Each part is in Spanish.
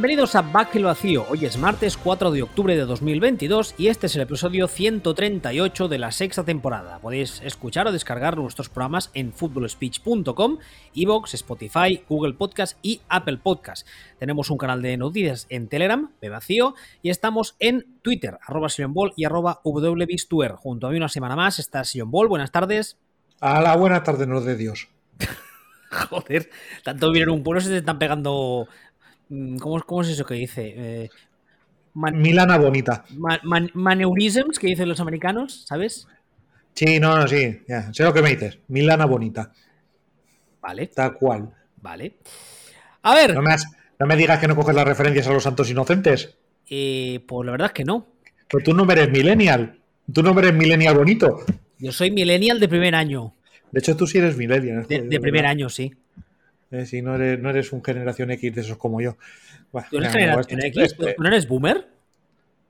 Bienvenidos a Back el Vacío. Hoy es martes 4 de octubre de 2022 y este es el episodio 138 de la sexta temporada. Podéis escuchar o descargar nuestros programas en footballspeech.com, Evox, Spotify, Google Podcast y Apple Podcast. Tenemos un canal de noticias en Telegram, de Vacío, y estamos en Twitter, arroba Ball y arroba wbistuer. Junto a mí una semana más está Sion Ball. Buenas tardes. A la buena tarde, no de Dios. Joder, tanto vienen un pueblo se te están pegando ¿Cómo, ¿Cómo, es eso que dice? Eh, Milana bonita. maneurisms que dicen los americanos, ¿sabes? Sí, no, no, sí. Ya, sé lo que me dices. Milana bonita. Vale. Tal cual. Vale. A ver. No me, digas que no coges las referencias a los santos inocentes. Eh, pues la verdad es que no. Que tú no eres millennial. Tú no eres millennial bonito. Yo soy millennial de primer año. De hecho, tú sí eres millennial. de primer año, sí. Eh, si no eres, no eres un generación X de esos como yo. ¿Tú eres generación X? ¿No eres boomer?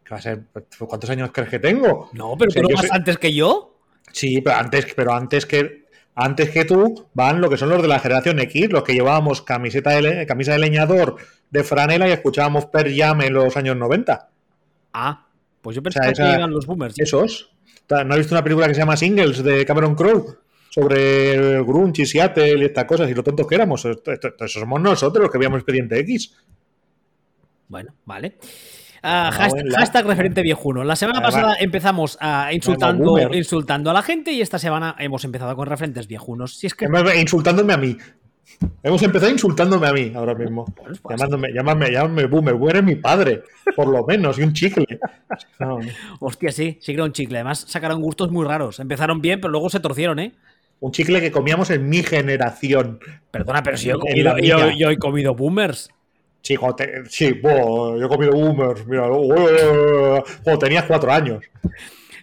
¿Qué va a ser? ¿Cuántos años crees que tengo? No, pero tú no vas antes que yo. Sí, pero antes, pero antes que antes que tú van lo que son los de la generación X, los que llevábamos camiseta de camisa de leñador de franela y escuchábamos Per Jam en los años 90. Ah, pues yo pensaba que eran los boomers. Esos. ¿No has visto una película que se llama Singles de Cameron Crowe? Sobre el Grunge y Seattle y estas cosas y lo tontos que éramos. Esto, somos nosotros los que veíamos Expediente X. Bueno, vale. Ah, hashtag, referente viejuno. La semana pasada empezamos a insultando, insultando a la gente y esta semana hemos empezado con referentes viejunos. Si es que... Insultándome a mí. Hemos empezado insultándome a mí ahora mismo. Pues, llamándome, llamándome, boomer. Eres mi padre, por lo menos, y un chicle. Hostia, sí, sí que era un chicle. Además, sacaron gustos muy raros. Empezaron bien, pero luego se torcieron, ¿eh? Un chicle que comíamos en mi generación. Perdona, pero si yo he comido, boomers. Sí, sí yo he comido boomers. Mira, cuando tenías cuatro años.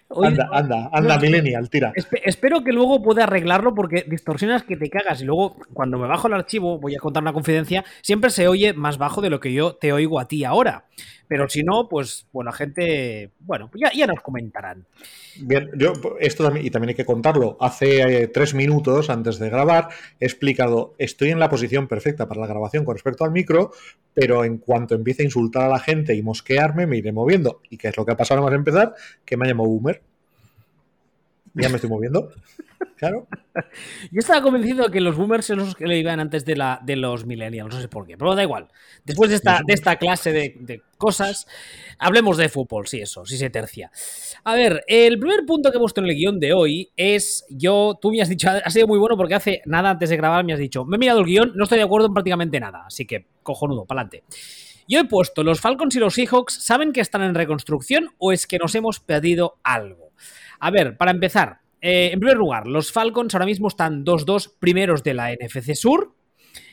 anda, anda, anda, millennial, tira. espero que luego pueda arreglarlo porque distorsionas que te cagas y luego cuando me bajo el archivo, voy a contar una confidencia, siempre se oye más bajo de lo que yo te oigo a ti ahora. Pero si no, pues bueno, la gente, bueno, pues ya, ya nos comentarán. Bien, yo esto también, y también hay que contarlo, hace eh, tres minutos antes de grabar he explicado, estoy en la posición perfecta para la grabación con respecto al micro, pero en cuanto empiece a insultar a la gente y mosquearme, me iré moviendo. ¿Y qué es lo que ha pasado más empezar? Que me llamo Boomer. Ya me estoy moviendo. Claro. Yo estaba convencido de que los boomers son los que le iban antes de, la, de los millennials, no sé por qué, pero da igual. Después de esta, de esta clase de, cosas, hablemos de fútbol, sí, eso, sí se tercia. A ver, el primer punto que he puesto en el guion de hoy es, yo, tú me has dicho, ha sido muy bueno porque hace nada antes de grabar me has dicho, me he mirado el guion, no estoy de acuerdo en prácticamente nada, así que cojonudo, pa'lante. Yo he puesto, ¿los Falcons y los Seahawks saben que están en reconstrucción o es que nos hemos perdido algo? A ver, para empezar, eh, en primer lugar, los Falcons ahora mismo están 2-2 primeros de la NFC Sur.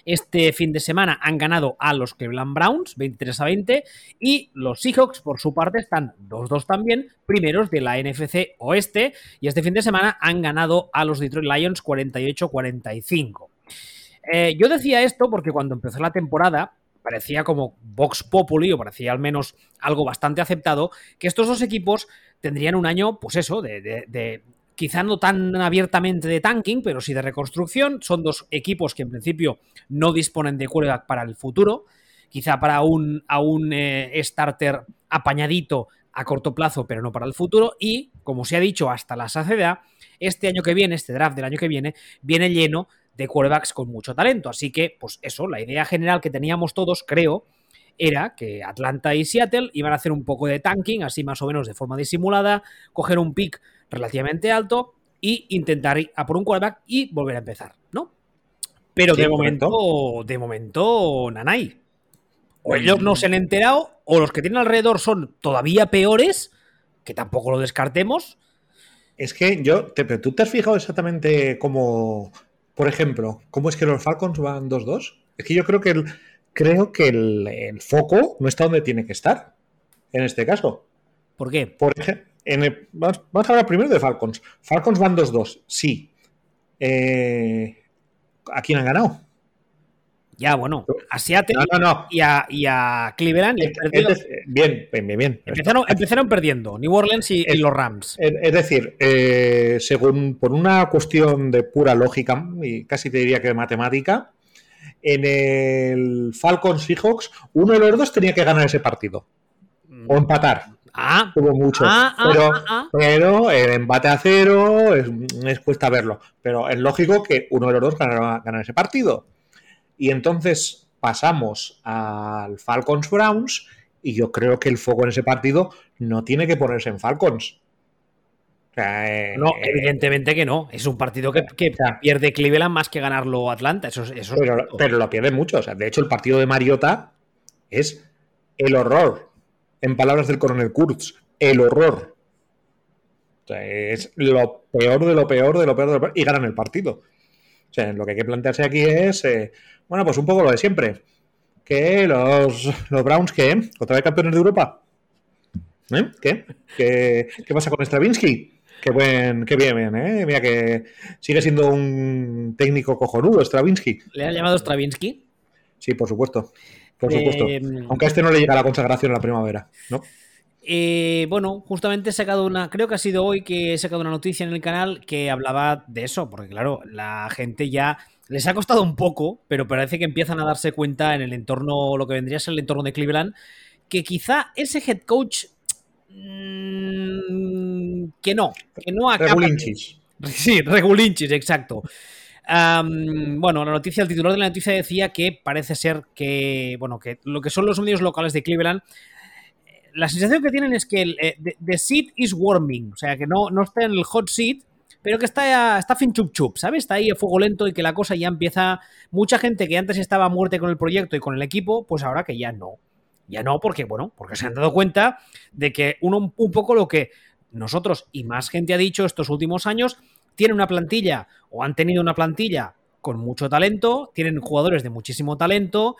Este fin de semana han ganado a los Cleveland Browns 23 a 20 y los Seahawks por su parte están 2-2 también primeros de la NFC Oeste y este fin de semana han ganado a los Detroit Lions 48-45. Eh, yo decía esto porque cuando empezó la temporada parecía como Vox Populi o parecía al menos algo bastante aceptado que estos dos equipos tendrían un año pues eso de quizá no tan abiertamente de tanking, pero sí de reconstrucción. Son dos equipos que en principio no disponen de quarterback para el futuro. Quizá para un, a un eh, starter apañadito a corto plazo, pero no para el futuro. Y, como se ha dicho hasta la saciedad, este año que viene, este draft del año que viene, viene lleno de quarterbacks con mucho talento. Así que, pues eso, la idea general que teníamos todos, creo, era que Atlanta y Seattle iban a hacer un poco de tanking, así más o menos de forma disimulada, coger un pick relativamente alto y intentar ir a por un quarterback y volver a empezar, ¿no? Pero de momento, de momento, Nanay. O ellos no se han enterado, o los que tienen alrededor son todavía peores, que tampoco lo descartemos. Es que yo, pero tú te has fijado exactamente cómo, por ejemplo, cómo es que los Falcons van 2-2. Es que yo creo que el, creo que el, foco no está donde tiene que estar en este caso. ¿Por qué? Por ejemplo, vamos, a hablar primero de Falcons. Falcons van 2-2, sí. Eh, ¿A quién han ganado? Ya, bueno, a Seattle Y, a, Cleveland. bien, bien, bien. Empezaron, perdiendo New Orleans y, los Rams. Es, decir, eh, según por una cuestión de pura lógica y casi te diría que de matemática, en el Falcons Seahawks, uno de los dos tenía que ganar ese partido. O empatar. Ah, Hubo mucho. Ah, ah, pero, ah, pero el empate a cero es, es cuesta verlo. Pero es lógico que uno de los dos ganara, ganara ese partido. Y entonces pasamos al Falcons Browns. Y yo creo que el foco en ese partido no tiene que ponerse en Falcons. Eh, no, eh, evidentemente que no. Es un partido que, que pierde Cleveland más que ganarlo Atlanta. Eso, es- eso es pero, cierto. pero lo pierde mucho. O sea, de hecho, el partido de Mariota es el horror. En palabras del coronel Kurtz, el horror. O sea, es lo peor de lo peor de lo peor de lo peor. Y ganan el partido. O sea, lo que hay que plantearse aquí es, eh, bueno, pues un poco lo de siempre. Que los, los Browns, ¿qué? ¿Otra vez campeones de Europa? ¿Eh? ¿Qué? ¿Qué, qué pasa con Stravinsky? Qué, buen, qué bien, bien, ¿eh? Mira que sigue siendo un técnico cojonudo, Stravinsky. ¿Le han llamado Stravinsky? Sí, por supuesto. Por supuesto. Eh, Aunque a este no le llega la consagración en la primavera, ¿no? Eh, bueno, justamente he sacado una, creo que ha sido hoy que he sacado una noticia en el canal que hablaba de eso, porque claro, la gente ya les ha costado un poco, pero parece que empiezan a darse cuenta en el entorno, lo que vendría a ser el entorno de Cleveland, que quizá ese head coach mm, que no, que no acaba. Regulinchis. Sí, regulinchis, exacto. Bueno, la noticia, el titular de la noticia decía que parece ser que, bueno, que lo que son los medios locales de Cleveland, eh, la sensación que tienen es que el eh, the, the seat is warming, o sea, que no, no está en el hot seat, pero que está, está fin chup chup, ¿sabes? Está ahí a fuego lento y que la cosa ya empieza. Mucha gente que antes estaba a muerte con el proyecto y con el equipo, pues ahora que ya no. Ya no, porque, bueno, porque se han dado cuenta de que uno un poco lo que nosotros y más gente ha dicho estos últimos años, tienen una plantilla o han tenido una plantilla con mucho talento, tienen jugadores de muchísimo talento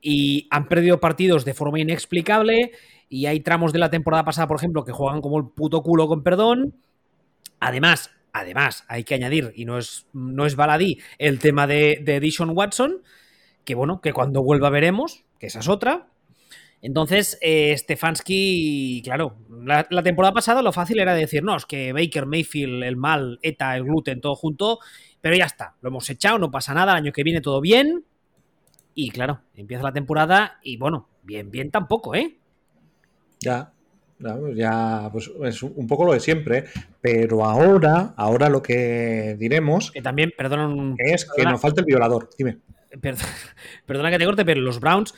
y han perdido partidos de forma inexplicable y hay tramos de la temporada pasada, por ejemplo, que juegan como el puto culo con perdón. Además, además, hay que añadir, y no es, no es baladí, el tema de, de Dishon Watson, que bueno, que cuando vuelva veremos, que esa es otra. Entonces, eh, Stefanski, claro, la, la, temporada pasada lo fácil era decir, no, es que Baker, Mayfield, el mal, ETA, el gluten, todo junto, pero ya está, lo hemos echado, no pasa nada, el año que viene todo bien. Y claro, empieza la temporada y bueno, bien, bien tampoco, ¿eh? Ya, ya, ya pues es un poco lo de siempre, pero ahora, ahora lo que diremos que también, perdona, un, es perdona, que nos falta el violador. Dime. Perdona, perdona que te corte, pero los Browns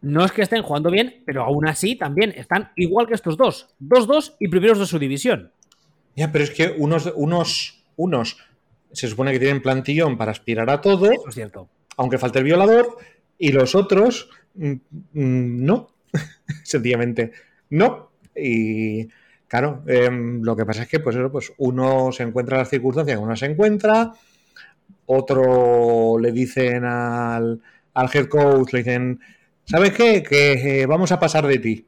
no es que estén jugando bien, pero aún así también están igual que estos dos. 2-2 y primeros de su división. Ya, pero es que unos, unos, unos se supone que tienen plantillón para aspirar a todo. Eso es cierto. Aunque falte el violador. Y los otros, mm, mm, no. Sencillamente, no. Y claro, eh, lo que pasa es que pues, eso, pues uno se encuentra en las circunstancias que uno se encuentra. Otro le dicen al, al head coach, le dicen, ¿sabes qué? Que eh, vamos a pasar de ti.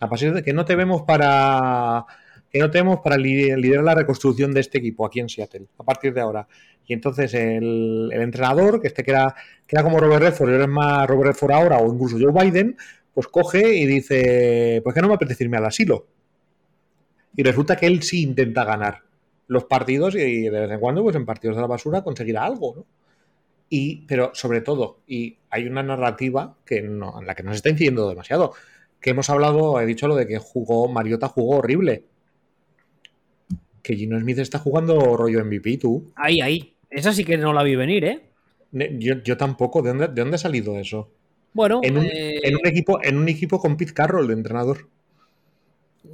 A pasar de que no te vemos para que no tenemos para liderar la reconstrucción de este equipo aquí en Seattle, a partir de ahora. Y entonces el, entrenador, que este que era, que era como Robert Redford, era más Robert Redford ahora, o incluso Joe Biden, pues coge y dice, pues que no me apetece irme al asilo. Y resulta que él sí intenta ganar los partidos y de vez en cuando, pues en partidos de la basura, conseguirá algo, ¿no? Y, pero sobre todo, y hay una narrativa que no, en la que no se está incidiendo demasiado, que hemos hablado, he dicho lo de que jugó, Mariota jugó horrible. Que Gino Smith está jugando rollo MVP, tú. Ahí, ahí. Esa sí que no la vi venir, ¿eh? Yo, yo tampoco. ¿De dónde, ¿De dónde ha salido eso? Bueno, en un, eh... en un, equipo, en un equipo con Pete Carroll de entrenador.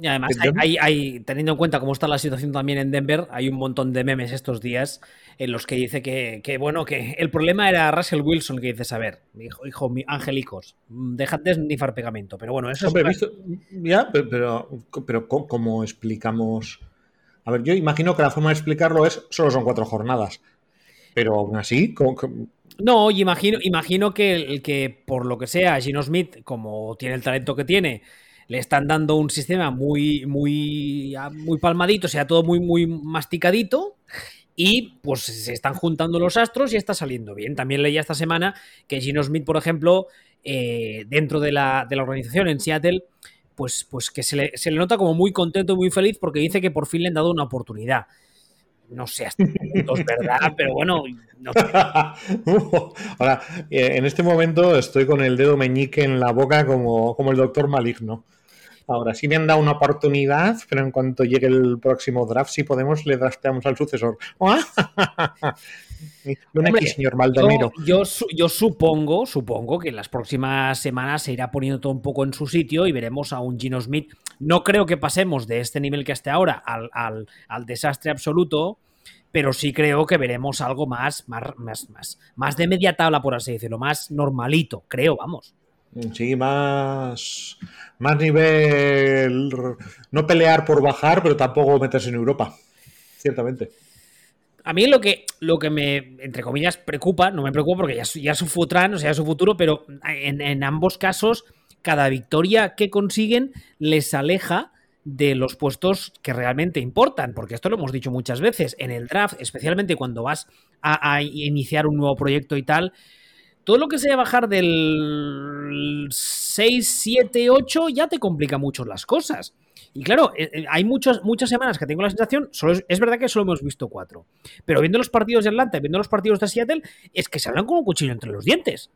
Y además, hay, hay, hay, teniendo en cuenta cómo está la situación también en Denver, hay un montón de memes estos días en los que dice que, que bueno, que el problema era Russell Wilson, que dices, a ver, hijo, hijo angelicos, dejad de pegamento. Pero bueno, eso Hombre, es... Visto, ya, pero, pero, pero ¿cómo explicamos? A ver, yo imagino que la forma de explicarlo es solo son cuatro jornadas. Pero aún así, ¿cómo, cómo? No, imagino, imagino que, el, que por lo que sea, Gino Smith, como tiene el talento que tiene, le están dando un sistema muy, muy, muy palmadito, o sea, todo muy, muy masticadito. Y pues se están juntando los astros y está saliendo bien. También leía esta semana que Gino Smith, por ejemplo, eh, dentro de la, de la, organización en Seattle, pues, pues que se le, se le, nota como muy contento y muy feliz porque dice que por fin le han dado una oportunidad. no sé hasta es verdad, pero bueno, no Ahora, eh, en este momento estoy con el dedo meñique en la boca como, como el doctor maligno. Ahora, sí me han dado una oportunidad, pero en cuanto llegue el próximo draft, si podemos, le drafteamos al sucesor. señor Maldonero. Yo, yo, supongo, supongo que en las próximas semanas se irá poniendo todo un poco en su sitio y veremos a un Gino Smith. No creo que pasemos de este nivel que hasta ahora al, al, desastre absoluto, pero sí creo que veremos algo más, más, más, más, más de media tabla, por así decirlo, más normalito, creo, vamos. Sí, más, más nivel. No pelear por bajar, pero tampoco meterse en Europa. Ciertamente. A mí lo que, lo que me, entre comillas, preocupa, no me preocupa porque ya, ya su futuro, o sea, su futuro, pero en, ambos casos, cada victoria que consiguen les aleja de los puestos que realmente importan, porque esto lo hemos dicho muchas veces, en el draft, especialmente cuando vas a, iniciar un nuevo proyecto y tal, todo lo que sea bajar del 6, 7, 8 ya te complica mucho las cosas. Y claro, eh, eh, hay muchas, muchas semanas que tengo la sensación, es, verdad que solo hemos visto cuatro, pero viendo los partidos de Atlanta, viendo los partidos de Seattle, es que se hablan con un cuchillo entre los dientes.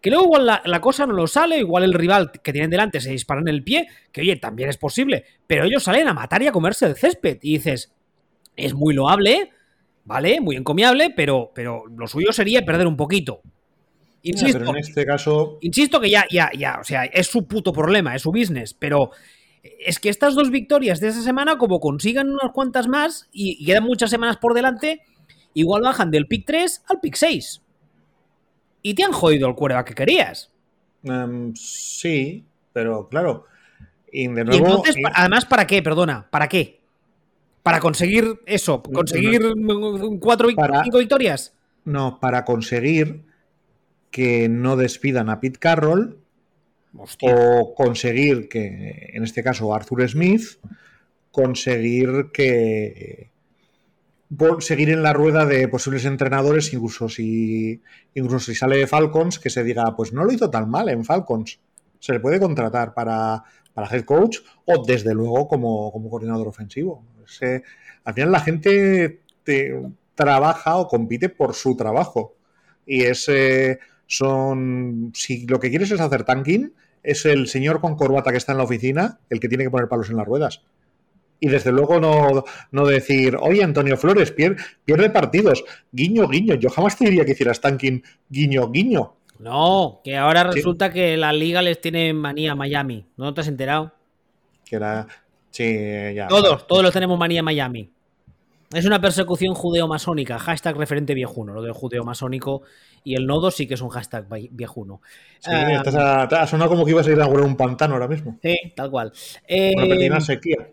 Que luego igual la, cosa no lo sale, igual el rival que tienen delante se dispara en el pie, que oye, también es posible, pero ellos salen a matar y a comerse el césped. Y dices, es muy loable, ¿vale? Muy encomiable, pero, pero lo suyo sería perder un poquito. Insisto, en este caso. Insisto que ya, ya, ya, o sea, es su puto problema, es su business, pero es que estas dos victorias de esa semana, como consigan unas cuantas más y, quedan muchas semanas por delante, igual bajan del pick 3 al pick 6. Y te han jodido el cuerda que querías. Em, sí, pero claro. Y de nuevo, además, ¿para qué? Perdona, ¿para qué? ¿Para conseguir eso? ¿Conseguir cuatro cinco victorias? No, para conseguir que no despidan a Pete Carroll o conseguir que, en este caso, Arthur Smith, conseguir que seguir en la rueda de posibles entrenadores, incluso si, incluso si sale de Falcons, que se diga, pues no lo hizo tan mal en Falcons. Se le puede contratar para, para head coach o desde luego como, coordinador ofensivo. al final la gente trabaja o compite por su trabajo. Y ese son, si lo que quieres es hacer tanking, es el señor con corbata que está en la oficina el que tiene que poner palos en las ruedas. Y desde luego no, decir, oye, Antonio Flores, pierde, partidos, guiño, guiño. Yo jamás te diría que hicieras tanking, guiño, guiño. No, que ahora resulta que la liga les tiene manía a Miami. ¿No te has enterado? Que era. Sí, ya. Todos, todos los tenemos manía a Miami. Es una persecución judeo-masónica, hashtag referente viejuno, lo del judeo-masónico y el nodo sí que es un hashtag viejuno. Sí, ah, ha sonado como que ibas a ir a un pantano ahora mismo. Sí, tal cual. Una eh, sequía.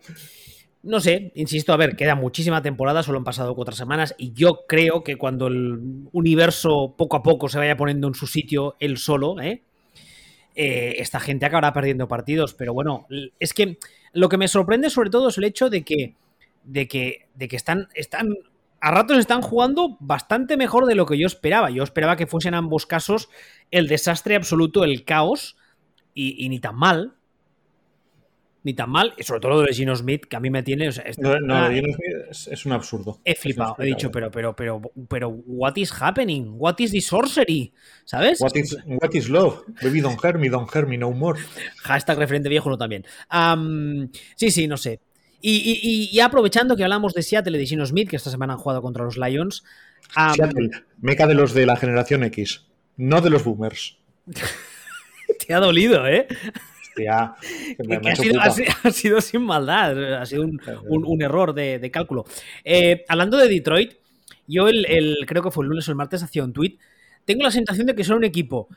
No sé, insisto, a ver, queda muchísima temporada, solo han pasado cuatro semanas y yo creo que cuando el universo poco a poco se vaya poniendo en su sitio él solo, ¿eh? Eh, esta gente acabará perdiendo partidos, pero bueno, es que lo que me sorprende sobre todo es el hecho de que de que, de que están, están, a ratos están jugando bastante mejor de lo que yo esperaba. Yo esperaba que fuesen ambos casos el desastre absoluto, el caos, y, ni tan mal. Ni tan mal, y sobre todo lo de Gino Smith, que a mí me tiene. no, no Gino Smith es, un absurdo. He flipado, he dicho, pero, pero, pero, pero, what is happening? What is the sorcery? ¿Sabes? What is, what is love? Baby don't hurt me, don't hurt me no more. Hashtag referente viejo no también. sí, sí, no sé. Y, aprovechando que hablamos de Seattle y de Gino Smith, que esta semana han jugado contra los Lions. Seattle, meca de los de la generación X, no de los boomers. Te ha dolido, ¿eh? ha, sido, sin maldad, ha sido un, error de, cálculo. Eh, hablando de Detroit, yo el, creo que fue el lunes o el martes hacía un tweet. Tengo la sensación de que son un equipo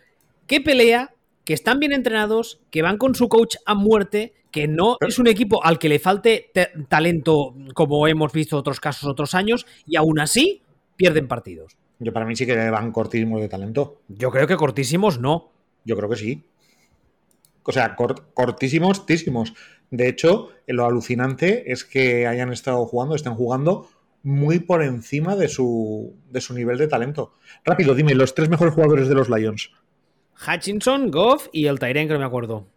que pelea, que están bien entrenados, que van con su coach a muerte, que no es un equipo al que le falte talento como hemos visto otros casos otros años y aún así pierden partidos. Yo para mí sí que van cortísimos de talento. Yo creo que cortísimos no. Yo creo que sí. O sea, cortísimos, tísimos. De hecho, lo alucinante es que hayan estado jugando, estén jugando muy por encima de su, de su nivel de talento. Rápido, dime, los tres mejores jugadores de los Lions. Hutchinson, Goff y el Tyren, que no me acuerdo.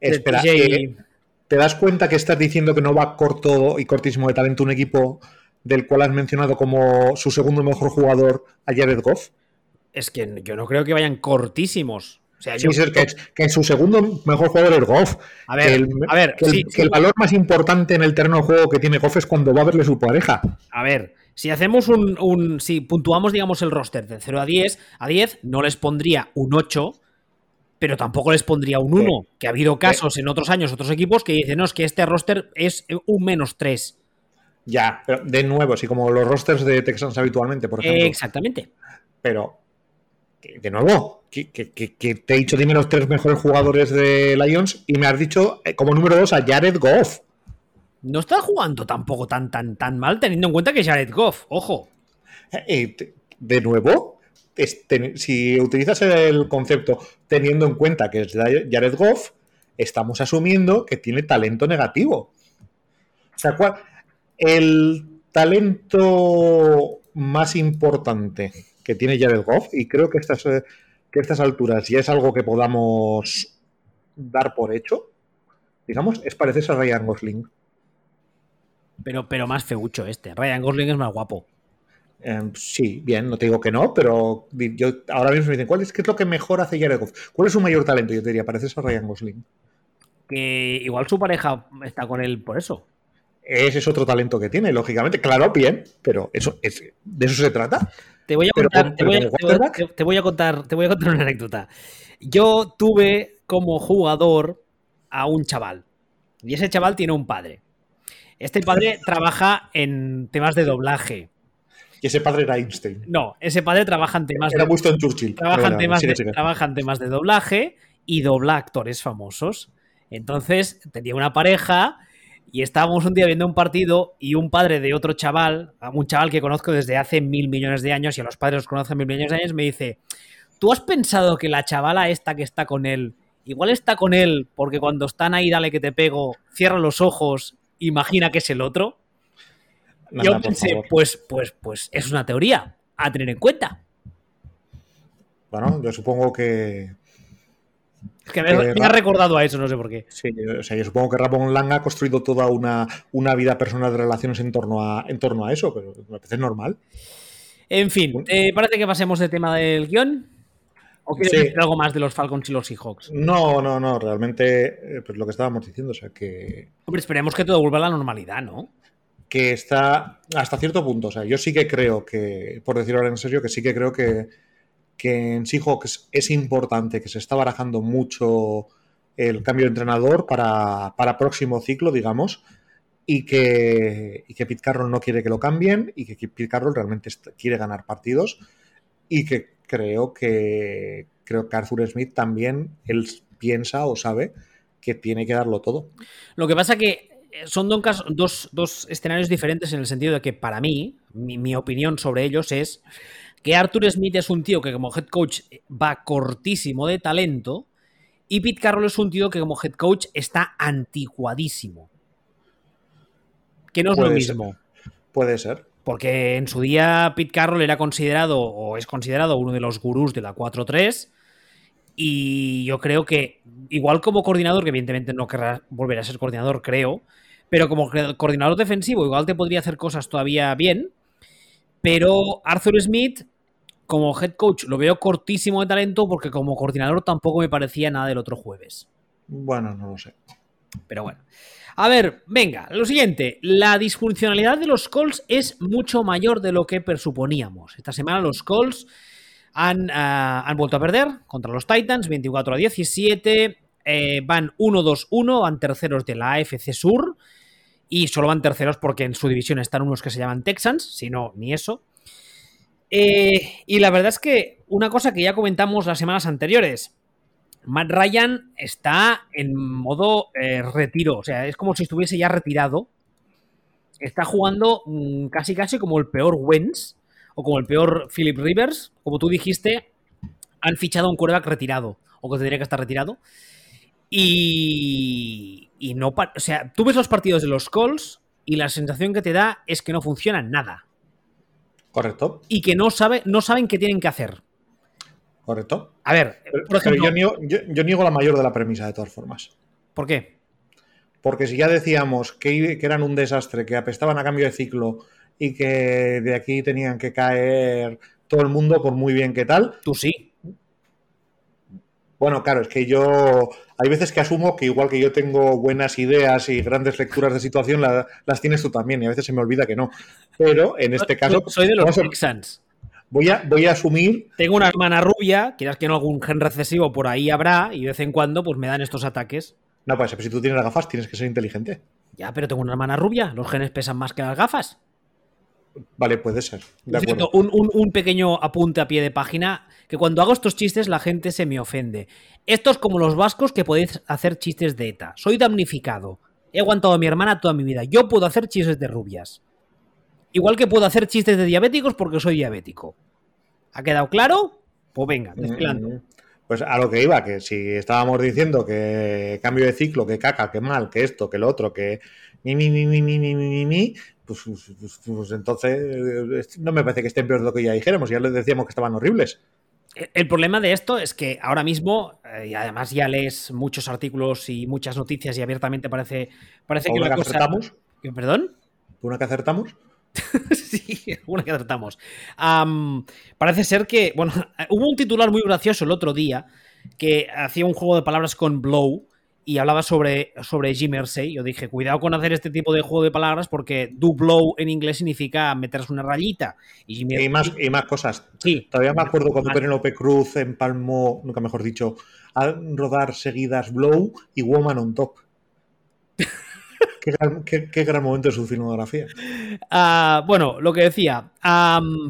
Espera, eh, ¿te das cuenta que estás diciendo que no va corto y cortísimo de talento un equipo del cual has mencionado como su segundo mejor jugador a Jared Goff? Es que yo no creo que vayan cortísimos. O sea, Sí, yo- sí, que, que su segundo mejor jugador es Goff. A ver, que el, a ver, que el- sí, que sí. el valor más importante en el terreno de juego que tiene Goff es cuando va a verle su pareja. A ver, si hacemos un, un- Si puntuamos, digamos, el roster de 0 a 10, a 10 no les pondría un 8, pero tampoco les pondría un 1. Que ha habido casos en otros años, otros equipos, que dicen, no, es que este roster es un menos 3. Ya, pero de nuevo, así como los rosters de Texans habitualmente, por ejemplo. exactamente. Pero, de nuevo, que, que- que- que te he dicho, dime los tres mejores jugadores de Lions y me has dicho eh, como número dos a Jared Goff. No está jugando tampoco tan, tan, tan mal, teniendo en cuenta que es Jared Goff, ojo. Eh, te- de nuevo, si utilizas el concepto teniendo en cuenta que es Jared Goff, estamos asumiendo que tiene talento negativo. O sea, ¿cuál- el talento más importante que tiene Jared Goff, y creo que estas, eh, que a estas alturas ya es algo que podamos dar por hecho, digamos, es parecerse a Ryan Gosling. Pero, pero más feucho este. Ryan Gosling es más guapo. Eh, sí, bien, no te digo que no, pero yo ahora mismo me dicen, ¿cuál es, qué es lo que mejor hace Jared Goff? ¿Cuál es su mayor talento? Yo te diría, pareces a Ryan Gosling. Que igual su pareja está con él por eso. Ese es otro talento que tiene, lógicamente. Claro, bien, pero eso es, de eso se trata. Te voy a contar, con- te voy a- contar, te voy a contar una anécdota. Yo tuve como jugador a un chaval. Y ese chaval tiene un padre. Este padre trabaja en temas de doblaje. Y ese padre era Einstein. No, ese padre trabaja en temas Era de, Winston Churchill. trabaja en temas sigue, de, sigue. trabaja en temas de doblaje y dobla actores famosos. Entonces tenía una pareja y estábamos un día viendo un partido y un padre de otro chaval, un chaval que conozco desde hace mil millones de años y a los padres los conocen mil millones de años, me dice, ¿tú has pensado que la chavala esta que está con él, igual está con él porque cuando están ahí, dale que te pego, cierra los ojos, imagina que es el otro? Nada, Yo pensé, pues, pues, pues es una teoría a tener en cuenta. Bueno, yo supongo que. Es que me, Eh, me ha recordado a eso, no sé por qué. Sí, o sea, yo supongo que Ramón Lang ha construido toda una, una vida personal de relaciones en torno a, en torno a eso, pero me parece normal. En fin, ¿te parece que pasemos del tema del guion? ¿O quieres Sí. decir algo más de los Falcons y los Seahawks? No, no, no, realmente, eh, pues lo que estábamos diciendo, o sea, que, Hombre, esperemos que todo vuelva a la normalidad, ¿no? que está hasta cierto punto. O sea, yo sí que creo que, por decirlo ahora en serio, que sí que creo que, que en Seahawks es importante, que se está barajando mucho el cambio de entrenador para, para próximo ciclo, digamos, y que, y que Pete Carroll no quiere que lo cambien y que Pete Carroll realmente quiere ganar partidos y que creo que creo que Arthur Smith también él piensa o sabe que tiene que darlo todo. Lo que pasa que eh, son dos, dos escenarios diferentes en el sentido de que para mí, mi, mi opinión sobre ellos es que Arthur Smith es un tío que como head coach va cortísimo de talento y Pete Carroll es un tío que como head coach está anticuadísimo. Que no es lo ser. mismo. Puede ser. Porque en su día Pete Carroll era considerado o es considerado uno de los gurús de la 4-3. Y yo creo que, igual como coordinador, que evidentemente no querrá volver a ser coordinador, creo, pero como coordinador defensivo, igual te podría hacer cosas todavía bien. Pero Arthur Smith, como head coach, lo veo cortísimo de talento porque como coordinador tampoco me parecía nada del otro jueves. Bueno, no lo sé. Pero bueno. A ver, venga, lo siguiente. La disfuncionalidad de los Colts es mucho mayor de lo que presuponíamos. Esta semana los Colts han, ah, han vuelto a perder contra los Titans, 24 a 17. eh, van 1-2-1, van terceros de la AFC Sur. Y solo van terceros porque en su división están unos que se llaman Texans, si no, ni eso. Eh, y la verdad es que una cosa que ya comentamos las semanas anteriores, Matt Ryan está en modo eh, retiro, o sea, es como si estuviese ya retirado. Está jugando mm, casi casi como el peor Wentz o como el peor Philip Rivers. Como tú dijiste, han fichado a un quarterback retirado o que tendría que estar retirado. Y, y no, o sea, tú ves los partidos de los Colts y la sensación que te da es que no funciona nada Correcto, y que no sabe, no saben qué tienen que hacer. correcto. A ver, Pero, por ejemplo, pero yo, niego, yo- yo niego la mayor de la premisa de todas formas. ¿por qué? Porque si ya decíamos que, que eran un desastre, que apestaban a cambio de ciclo y que de aquí tenían que caer todo el mundo por muy bien que tal. Tú sí. Bueno, claro, es que yo hay veces que asumo que igual que yo tengo buenas ideas y grandes lecturas de situación, las tienes tú también y a veces se me olvida que no. Pero en este caso... Soy de los Texans. Voy a, voy a asumir... Tengo una hermana rubia, quieras que no algún gen recesivo por ahí habrá y de vez en cuando pues me dan estos ataques. No, pues si tú tienes gafas tienes que ser inteligente. Ya, pero tengo una hermana rubia, los genes pesan más que las gafas. Vale, puede ser. un, pequeño apunte a pie de página, que cuando hago estos chistes la gente se me ofende. Esto es como los vascos que podéis hacer chistes de ETA. Soy damnificado. He aguantado a mi hermana toda mi vida. Yo puedo hacer chistes de rubias. Igual que puedo hacer chistes de diabéticos porque soy diabético. ¿Ha quedado claro? Pues venga, mezclando. Pues a lo que iba, que si estábamos diciendo que cambio de ciclo, que caca, que mal, que esto, que lo otro, que mi, mi, mi, mi, mi, mi, mi, mi, pues, pues, pues, entonces no me parece que estén peor de lo que ya dijéramos, ya les decíamos que estaban horribles. El problema de esto es que ahora mismo, y además ya lees muchos artículos y muchas noticias y abiertamente parece, parece que una que acertamos. ¿Perdón? ¿Una que acertamos? sí, una que acertamos. parece ser que, bueno, hubo un titular muy gracioso el otro día que hacía un juego de palabras con Blow y hablaba sobre, sobre Jim Mersey. Yo dije, cuidado con hacer este tipo de juego de palabras porque do blow en inglés significa meterse una rayita. Y, más, y más cosas. Sí. Todavía me acuerdo cuando Penelope Cruz empalmó, nunca mejor dicho, a rodar seguidas Blow y Woman on Top. qué, gran, momento de su filmografía. Ah, bueno, lo que decía,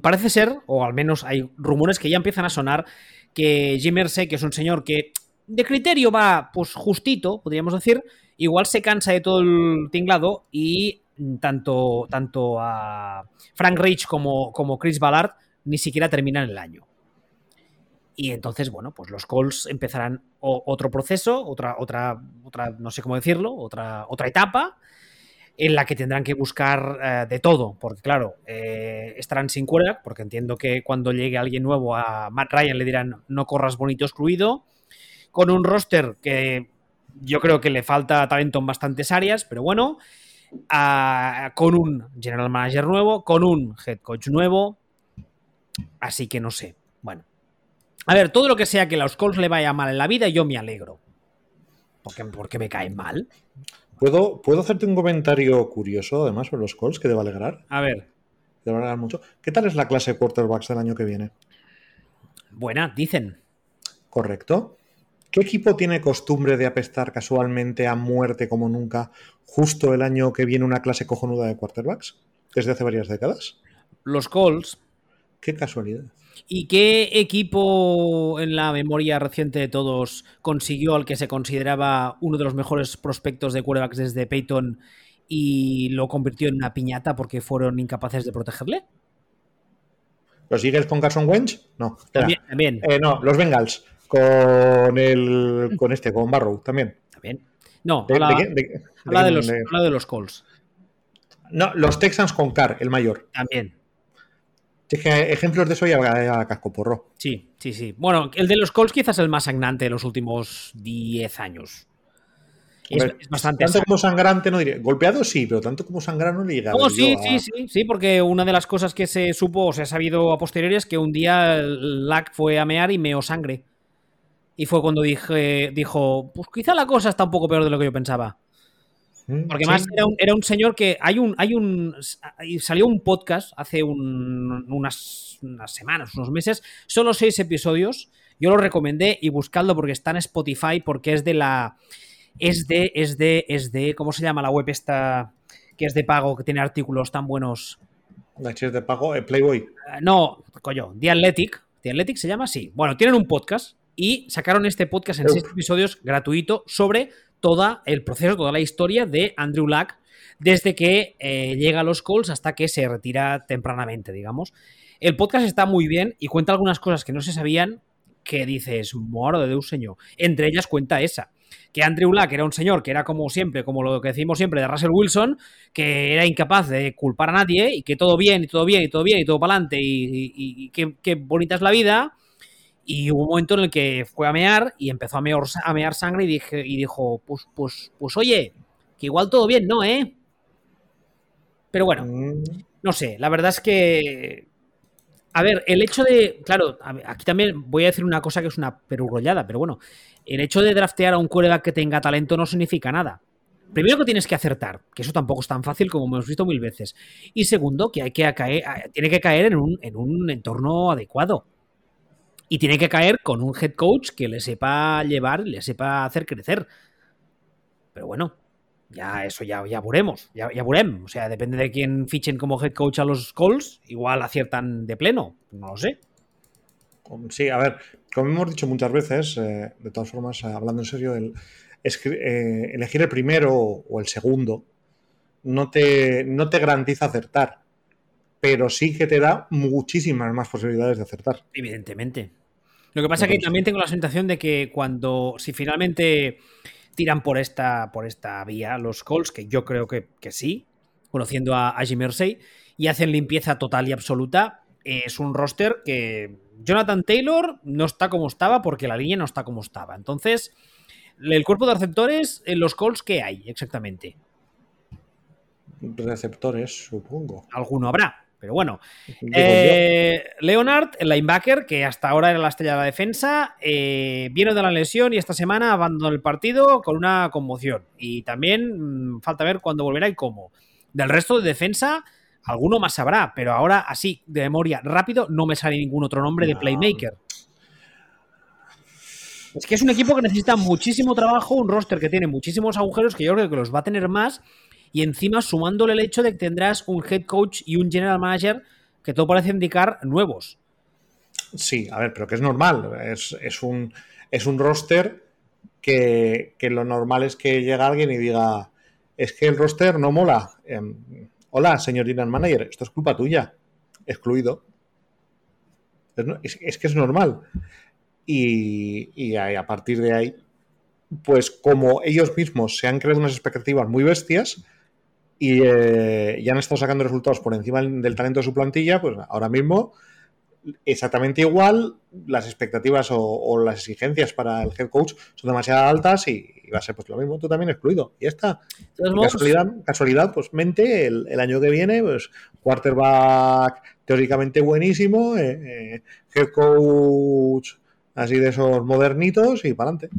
parece ser, o al menos hay rumores que ya empiezan a sonar, que Jim Mersey, que es un señor que de criterio va pues justito, podríamos decir, igual se cansa de todo el tinglado y tanto, tanto a Frank Rich como, como Chris Ballard ni siquiera terminan el año. Y entonces, bueno, pues los Colts empezarán otro proceso, otra, otra, otra, no sé cómo decirlo, otra, otra etapa en la que tendrán que buscar eh, de todo, porque claro, eh, estarán sin cuerda, porque entiendo que cuando llegue alguien nuevo a Matt Ryan le dirán no corras bonito excluido, con un roster que yo creo que le falta talento en bastantes áreas, pero bueno, con un general manager nuevo, con un head coach nuevo, así que no sé. Bueno, a ver, todo lo que sea que a los Colts le vaya mal en la vida, yo me alegro. Porque, porque me caen mal. ¿Puedo, ¿Puedo hacerte un comentario curioso, además, sobre los Colts que debe alegrar? A ver. Debe alegrar mucho. ¿Qué tal es la clase de quarterbacks del año que viene? Buena, dicen. Correcto. ¿Qué equipo tiene costumbre de apestar casualmente a muerte como nunca justo el año que viene una clase cojonuda de quarterbacks? Desde hace varias décadas. Los Colts. Qué casualidad. ¿Y qué equipo en la memoria reciente de todos consiguió al que se consideraba uno de los mejores prospectos de quarterbacks desde Peyton y lo convirtió en una piñata porque fueron incapaces de protegerle? ¿Los Eagles con Carson Wentz? No. También. Eh, no, los Bengals con el con este, con Barrow también. También. No, habla, de, de, los, de los Colts. No, los Texans con Carr, el mayor. También. Es que ejemplos de eso ya a casco porro. Sí, sí, sí. Bueno, el de los Colts quizás el más sangrante de los últimos 10 años. Es, bastante tanto como sangrante no diré. Golpeado sí, pero tanto como sangrante no le llega. Oh, sí, sí, sí, sí, porque una de las cosas que se supo o se ha sabido a posteriori es que un día Lack fue a mear y meó sangre. Y fue cuando dije, dijo, pues quizá la cosa está un poco peor de lo que yo pensaba. Porque más era un, señor que hay un, hay un, salió un podcast hace unas, semanas, unos meses, solo seis episodios. Yo lo recomendé y buscadlo porque está en Spotify, porque es de la, es de, es de, es de, ¿cómo se llama la web esta que es de pago, que tiene artículos tan buenos? La es de pago, eh, Playboy. Eh, no, coño, The Athletic. The Athletic se llama así. Bueno, tienen un podcast y sacaron este podcast en seis episodios gratuito sobre todo el proceso, toda la historia de Andrew Luck desde que eh, llega a los Colts hasta que se retira tempranamente, digamos. El podcast está muy bien y cuenta algunas cosas que no se sabían que dices, moro de Deus señor. Entre ellas cuenta esa, que Andrew Luck era un señor que era como siempre, como lo que decimos siempre de Russell Wilson, que era incapaz de culpar a nadie y que todo bien, y todo bien, y todo bien, y todo para adelante, y, qué bonita es la vida, y hubo un momento en el que fue a mear y empezó a mear, a mear sangre y, dije, y dijo, pues, pues, pues oye, que igual todo bien, ¿no, eh? Pero bueno, mm. No sé, la verdad es que. A ver, el hecho de. Claro, aquí también voy a decir una cosa que es una perurrollada, pero bueno. El hecho de draftear a un colega que tenga talento no significa nada. Primero que tienes que acertar, que eso tampoco es tan fácil como hemos visto mil veces. Y segundo, que hay que caer, tiene que caer en un, en un entorno adecuado. Y tiene que caer con un head coach que le sepa llevar, le sepa hacer crecer. Pero bueno, ya eso ya, ya veremos, ya, ya veremos. O sea, depende de quién fichen como head coach a los Colts, igual aciertan de pleno, no lo sé. Sí, a ver, como hemos dicho muchas veces, eh, de todas formas, hablando en serio, el, eh, elegir el primero o el segundo no te, no te garantiza acertar, pero sí que te da muchísimas más posibilidades de acertar. Evidentemente. Lo que pasa es que también tengo la sensación de que cuando, si finalmente tiran por esta, por esta vía los Colts, que yo creo que, sí, conociendo a, a Jim y hacen limpieza total y absoluta, es un roster que Jonathan Taylor no está como estaba porque la línea no está como estaba. Entonces, el cuerpo de receptores en los Colts, ¿qué hay exactamente? Receptores, supongo. Alguno habrá, pero bueno. Eh, Leonard, el linebacker, que hasta ahora era la estrella de la defensa, eh, viene de la lesión y esta semana abandonó el partido con una conmoción. Y también mm, falta ver cuándo volverá y cómo. Del resto de defensa, alguno más sabrá, pero ahora así, de memoria rápido, no me sale ningún otro nombre de playmaker. Es que es un equipo que necesita muchísimo trabajo, un roster que tiene muchísimos agujeros que yo creo que los va a tener más. Y encima sumándole el hecho de que tendrás un head coach y un general manager que todo parece indicar nuevos. Sí, a ver, pero que es normal. Es, un, es un roster que, lo normal es que llegue alguien y diga, es que el roster no mola. Em, hola, señor general manager, esto es culpa tuya. Excluido. es que es normal y, a, partir de ahí, pues como ellos mismos se han creado unas expectativas muy bestias y eh, ya han estado sacando resultados por encima del talento de su plantilla, pues ahora mismo exactamente igual, las expectativas o, las exigencias para el head coach son demasiado altas y, va a ser pues lo mismo, tú también excluido. Y esta casualidad, casualidad, pues mente, el, año que viene, pues quarterback teóricamente buenísimo, eh, eh, head coach así de esos modernitos y para adelante.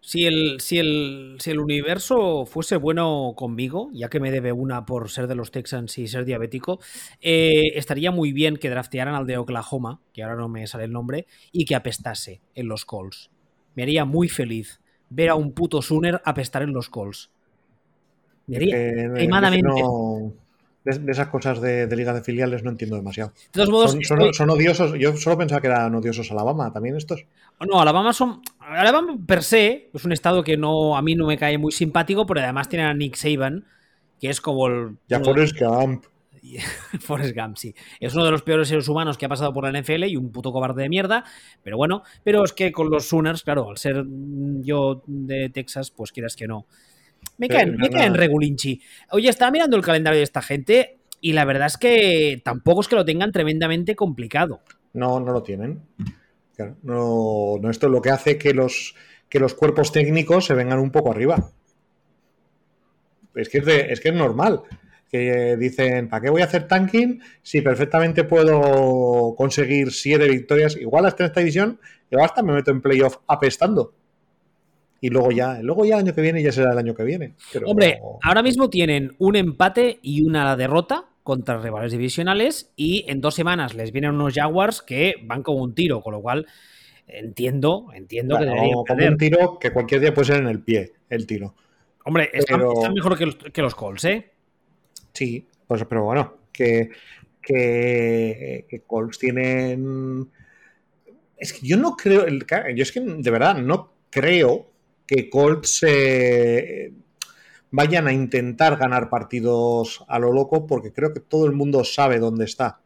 Si el, si, el, si el universo fuese bueno conmigo, ya que me debe una por ser de los Texans y ser diabético, eh, estaría muy bien que draftearan al de Oklahoma, que ahora no me sale el nombre, y que apestase en los Colts. Me haría muy feliz ver a un puto Sooner apestar en los Colts. Me haría eh, de, esas cosas de, liga de filiales no entiendo demasiado. De todos modos, son, odiosos. Yo solo pensaba que eran odiosos Alabama, también estos. No, Alabama son. Alabama per se es un estado que no a mí no me cae muy simpático, pero además tienen a Nick Saban, que es como el. Ya Forrest Gump. Forrest Gump, sí. Es uno de los peores seres humanos que ha pasado por la NFL y un puto cobarde de mierda. Pero bueno, pero es que con los Sooners, claro, al ser yo de Texas, pues quieras que no. Me caen, me caen regulinchi. Oye, estaba mirando el calendario de esta gente y la verdad es que tampoco es que lo tengan tremendamente complicado. No, no lo tienen. no, esto es lo que hace que los, que los cuerpos técnicos se vengan un poco arriba. Es que es, es, que es normal. Que dicen, ¿para qué voy a hacer tanking si perfectamente puedo conseguir siete victorias? Igual hasta en esta división, yo hasta me meto en playoff apestando y luego ya, luego ya el año que viene ya será el año que viene. Hombre, ahora mismo tienen un empate y una derrota contra rivales divisionales y en dos semanas les vienen unos Jaguars que van como un tiro, con lo cual entiendo, entiendo que deberían como un tiro que cualquier día puede ser en el pie, el tiro. Hombre, están, mejor que los, que los, Colts, ¿eh? Sí, pues, pero bueno, que, que, que Colts tienen... Es que yo no creo, yo es que de verdad no creo que Colts eh, vayan a intentar ganar partidos a lo loco porque creo que todo el mundo sabe dónde está.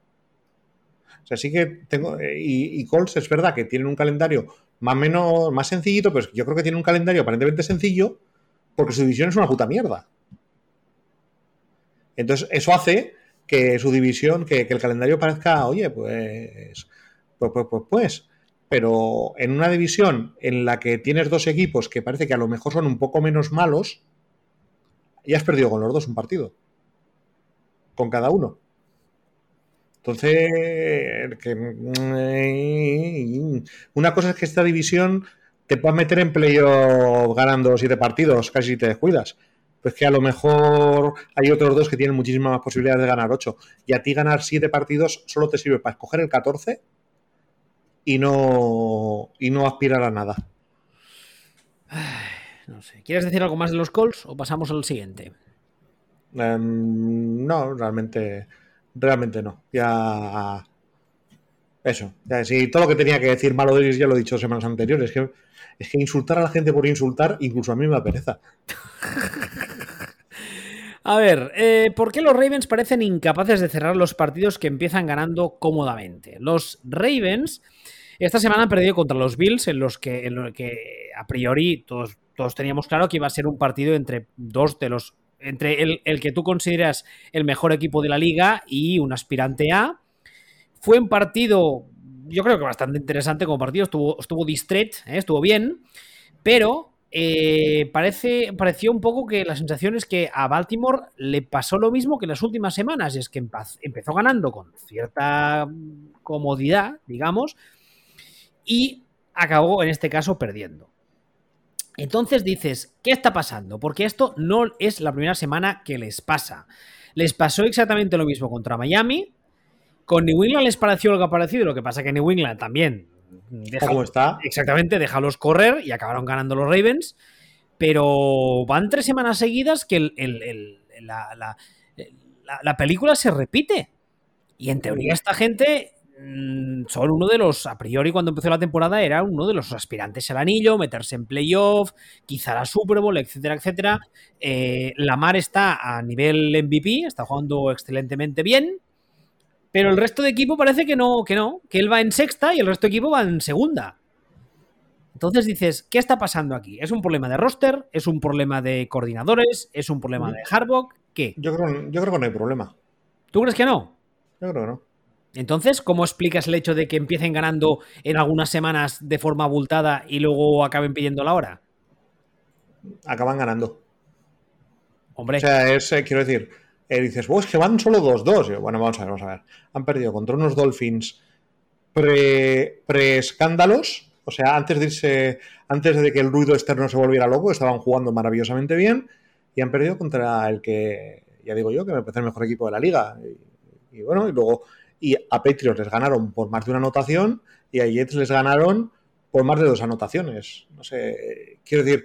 O sea, sí que tengo. Eh, y, Colts es verdad que tienen un calendario más menos más sencillito, pero yo creo que tienen un calendario aparentemente sencillo porque su división es una puta mierda. Entonces, eso hace que su división, que, el calendario parezca, oye, pues, pues, pues, pues, pues pero en una división en la que tienes dos equipos que parece que a lo mejor son un poco menos malos, ya has perdido con los dos un partido. Con cada uno. Entonces, una cosa es que esta división te puedas meter en playoff ganando siete partidos, casi te descuidas. Pues que a lo mejor hay otros dos que tienen muchísimas más posibilidades de ganar ocho. Y a ti ganar siete partidos solo te sirve para escoger el 14 y no, y no aspirar a nada. no sé. ¿Quieres decir algo más de los Colts o pasamos al siguiente? Em, no, realmente, realmente no. Ya. Eso. Ya, si todo lo que tenía que decir malo de ellos ya lo he dicho semanas anteriores. Es que, es que insultar a la gente por insultar, incluso a mí me da pereza. A ver, eh, ¿por qué los Ravens parecen incapaces de cerrar los partidos que empiezan ganando cómodamente? Los Ravens esta semana han perdido contra los Bills, en los que, a priori todos, todos teníamos claro que iba a ser un partido entre dos de los entre el, que tú consideras el mejor equipo de la liga y un aspirante A. Fue un partido, yo creo que bastante interesante como partido, estuvo, estuvo distret, ¿eh? estuvo bien, pero eh, parece, pareció un poco que la sensación es que a Baltimore le pasó lo mismo que en las últimas semanas, y es que empezó ganando con cierta comodidad, digamos, y acabó en este caso perdiendo. Entonces dices, ¿qué está pasando? Porque esto no es la primera semana que les pasa. Les pasó exactamente lo mismo contra Miami. Con New England les pareció algo parecido, lo que pasa que New England también ¿Cómo está? Exactamente, déjalos correr y acabaron ganando los Ravens. Pero van tres semanas seguidas que la, la, película se repite. Y en teoría esta gente son uno de los, a priori cuando empezó la temporada, era uno de los aspirantes al anillo, meterse en playoff, quizá la Super Bowl, etcétera, etcétera. Eh, Lamar está a nivel MVP, está jugando excelentemente bien, pero el resto de equipo parece que no, que no, que él va en sexta y el resto de equipo va en segunda. Entonces dices, ¿qué está pasando aquí? ¿Es un problema de roster? ¿Es un problema de coordinadores? ¿Es un problema de Harbaugh? ¿Qué? Yo creo, yo creo que no hay problema. ¿Tú crees que no? Yo creo que no. Entonces, ¿cómo explicas el hecho de que empiecen ganando en algunas semanas de forma abultada y luego acaben pidiendo la hora? Acaban ganando. Hombre. O sea, es, eh, quiero decir, eh, dices, es que van solo 2-2. Bueno, vamos a ver, vamos a ver. Han perdido contra unos Dolphins pre-escándalos. o sea, antes de irse, antes de que el ruido externo se volviera loco, estaban jugando maravillosamente bien. Y han perdido contra el que, ya digo yo, que me parece el mejor equipo de la liga. y bueno, y luego y a Patriots les ganaron por más de una anotación y a Jets les ganaron por más de dos anotaciones. No sé, quiero decir,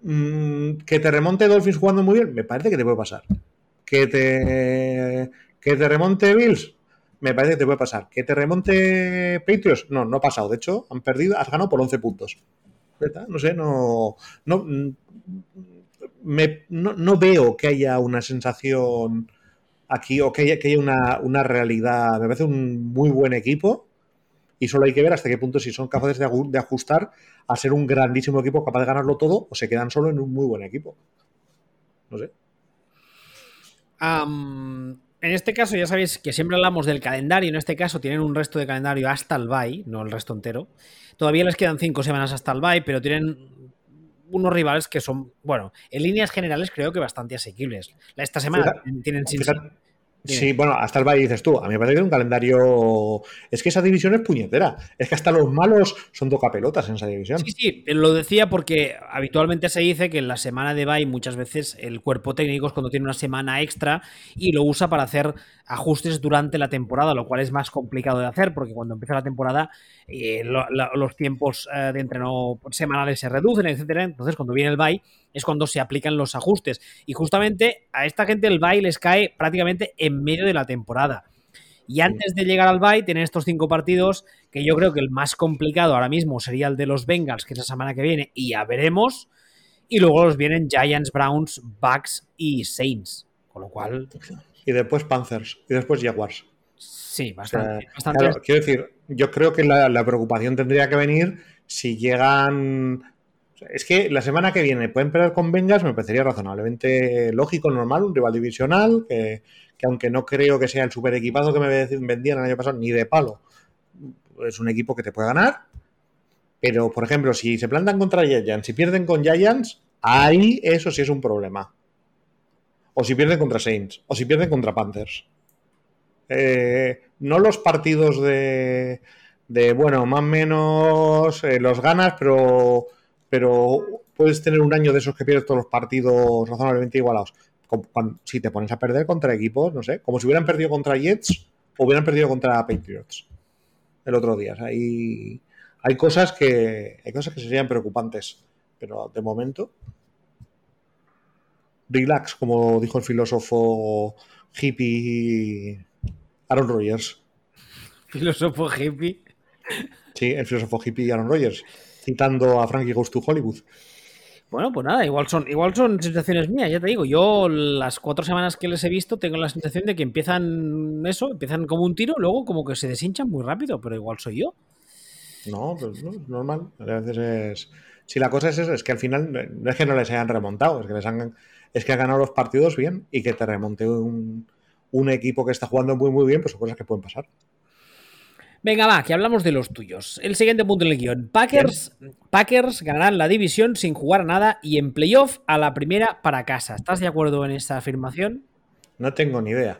mm, que te remonte Dolphins jugando muy bien, me parece que te puede pasar. Que te, que te remonte Bills, me parece que te puede pasar. Que te remonte Patriots, no, no ha pasado. De hecho, han perdido, has ganado por 11 puntos. No sé, no, me, no, no veo que haya una sensación aquí o que haya, una, realidad. Me parece un muy buen equipo y solo hay que ver hasta qué punto si son capaces de, ajustar a ser un grandísimo equipo capaz de ganarlo todo o se quedan solo en un muy buen equipo. No sé. en este caso ya sabéis que siempre hablamos del calendario, en este caso tienen un resto de calendario hasta el bye, no el resto entero. Todavía les quedan cinco semanas hasta el bye, pero tienen unos rivales que son, bueno, en líneas generales creo que bastante asequibles. Esta semana tienen sin... Sí, bueno, hasta el Valle dices tú. A mí me parece que un calendario. Es que esa división es puñetera. Es que hasta los malos son tocapelotas en esa división. Sí, sí, lo decía porque habitualmente se dice que en la semana de bye muchas veces el cuerpo técnico es cuando tiene una semana extra y lo usa para hacer ajustes durante la temporada, lo cual es más complicado de hacer porque cuando empieza la temporada eh, los tiempos eh, de entreno semanales se reducen, etcétera. Entonces, cuando viene el bye es cuando se aplican los ajustes. Y justamente a esta gente el bye les cae prácticamente en medio de la temporada. Y antes de llegar al bye, tienen estos cinco partidos, que yo creo que el más complicado ahora mismo sería el de los Bengals, que es la semana que viene, y ya veremos. Y luego los vienen Giants, Browns, Bucks y Saints. Con lo cual. Y después Panthers. Y después Jaguars. Sí, bastante. quiero decir, yo creo que la, preocupación tendría que venir si llegan. Es que la semana que viene pueden pelear con Bengals, me parecería razonablemente lógico, normal, un rival divisional, que, aunque no creo que sea el super equipado que me vendían el año pasado, ni de palo, es un equipo que te puede ganar. Pero, por ejemplo, si se plantan contra Giants, si pierden con Giants, ahí eso sí es un problema. O si pierden contra Saints, o si pierden contra Panthers. Eh, no los partidos de, de bueno, más o menos eh, los ganas, pero, pero puedes tener un año de esos que pierdes todos los partidos razonablemente igualados. si te pones a perder contra equipos, no sé, como si hubieran perdido contra Jets o hubieran perdido contra Patriots el otro día. hay, hay cosas que hay cosas que serían preocupantes, pero de momento relax, como dijo el filósofo hippie Aaron Rodgers. Filósofo hippie. Sí, el filósofo hippie Aaron Rodgers, citando a Frankie Goes to Hollywood. Bueno, pues nada, igual son, igual son sensaciones mías, ya te digo. Yo las cuatro semanas que les he visto tengo la sensación de que empiezan eso, empiezan como un tiro, luego como que se deshinchan muy rápido, pero igual soy yo. No, pues no, normal. A veces es. Si la cosa es eso, es que al final no es que no les hayan remontado, es que les han, es que han ganado los partidos bien y que te remonte un, un equipo que está jugando muy muy bien, pues son cosas que pueden pasar. Venga, va, que hablamos de los tuyos. El siguiente punto del guion. Packers, Packers ganarán la división sin jugar nada y en playoff a la primera para casa. ¿Estás de acuerdo en esta afirmación? No tengo ni idea.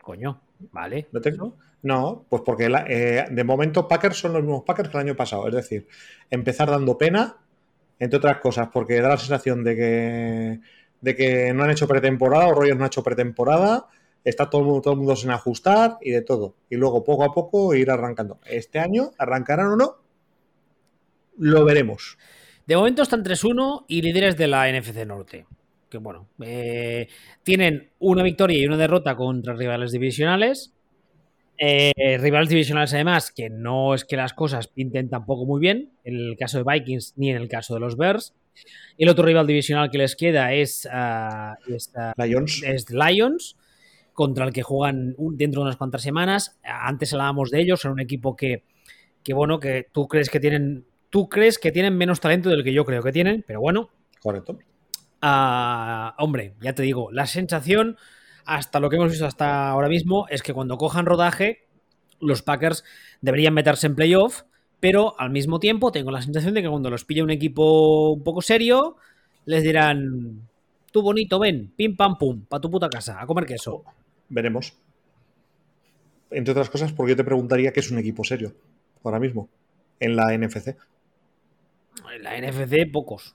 Coño, vale. ¿No tengo? No, pues porque eh, de momento Packers son los mismos Packers que el año pasado. Es decir, empezar dando pena, entre otras cosas, porque da la sensación de que, de que no han hecho pretemporada o Rogers no ha hecho pretemporada está todo el, mundo, todo el mundo sin ajustar y de todo. Y luego poco a poco ir arrancando. Este año, ¿arrancarán o no? Lo veremos. De momento están 3-1 y líderes de la NFC Norte. Que bueno, eh, tienen una victoria y una derrota contra rivales divisionales. Eh, rivales divisionales, además, que no es que las cosas pinten tampoco muy bien, en el caso de Vikings ni en el caso de los Bears. El otro rival divisional que les queda es, ah, ah, Lions. es Lions contra el que juegan dentro de unas cuantas semanas. Antes hablábamos de ellos, son un equipo que, bueno, que tú crees que tienen, tú crees que tienen menos talento del que yo creo que tienen, pero bueno. Correcto. Ah, hombre, ya te digo, la sensación, hasta lo que hemos visto hasta ahora mismo, es que cuando cojan rodaje, los Packers deberían meterse en playoff, pero al mismo tiempo tengo la sensación de que cuando los pilla un equipo un poco serio, les dirán, tú bonito, ven, pim pam pum, pa' tu puta casa, a comer queso veremos. Entre otras cosas, porque yo te preguntaría qué es un equipo serio ahora mismo en la NFC. En la NFC, pocos.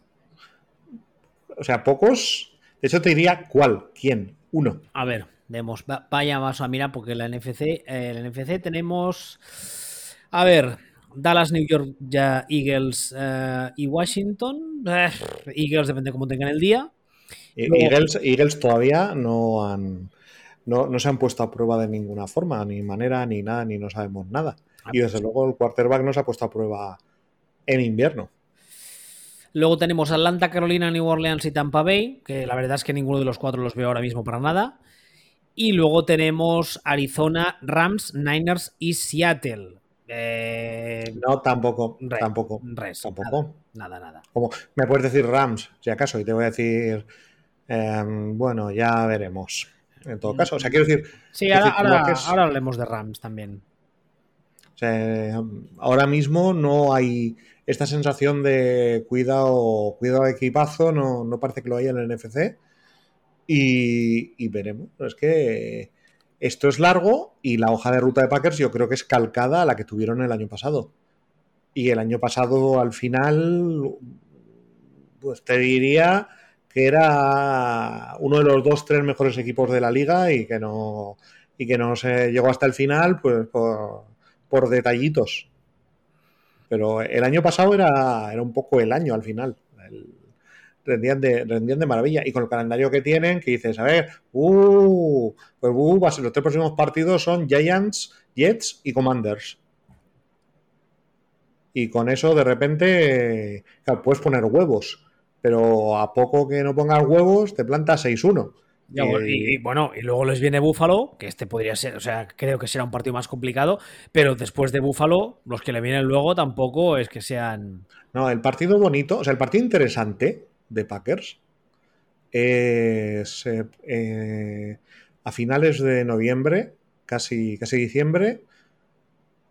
O sea, pocos. De hecho, te diría cuál, quién, uno. A ver, vemos. Vaya, vamos a mirar porque la NFC, eh, la NFC tenemos. A ver, Dallas, New York, ya Eagles eh, y Washington. Eh, Eagles depende cómo tengan el día. Eagles, Eagles todavía no han no, se han puesto a prueba de ninguna forma, ni manera, ni nada, ni no sabemos nada. Ah, y desde pues luego el quarterback no se ha puesto a prueba en invierno. Luego tenemos Atlanta, Carolina, New Orleans y Tampa Bay, que la verdad es que ninguno de los cuatro los veo ahora mismo para nada. Y luego tenemos Arizona, Rams, Niners y Seattle. Eh, no, tampoco, tampoco. tampoco. Nada, nada, Como, me puedes decir Rams, si acaso, y te voy a decir, em, bueno, ya veremos en todo caso. O sea, quiero decir. Sí, ahora, hablemos de Rams también. O sea, ahora mismo no hay esta sensación de cuidado, cuidado equipazo, no, no parece que lo haya en el NFC. Y, veremos. es que esto es largo y la hoja de ruta de Packers yo creo que es calcada a la que tuvieron el año pasado. Y el año pasado, al final, pues te diría que era uno de los dos, tres mejores equipos de la liga y que no, y que no se llegó hasta el final pues por, detallitos. Pero el año pasado era, era un poco el año al final. rendían, de, rendían de maravilla. Y con el calendario que tienen, que dices, a ver, uh, pues uh, los tres próximos partidos son Giants, Jets y Commanders. Y con eso de repente puedes poner huevos pero a poco que no pongas huevos, te plantas 6-1. Y, bueno, y luego les viene Búfalo, que este podría ser, o sea, creo que será un partido más complicado, pero después de Búfalo, los que le vienen luego tampoco es que sean. No, el partido bonito, o sea, el partido interesante de Packers es eh, a finales de noviembre, casi, casi diciembre,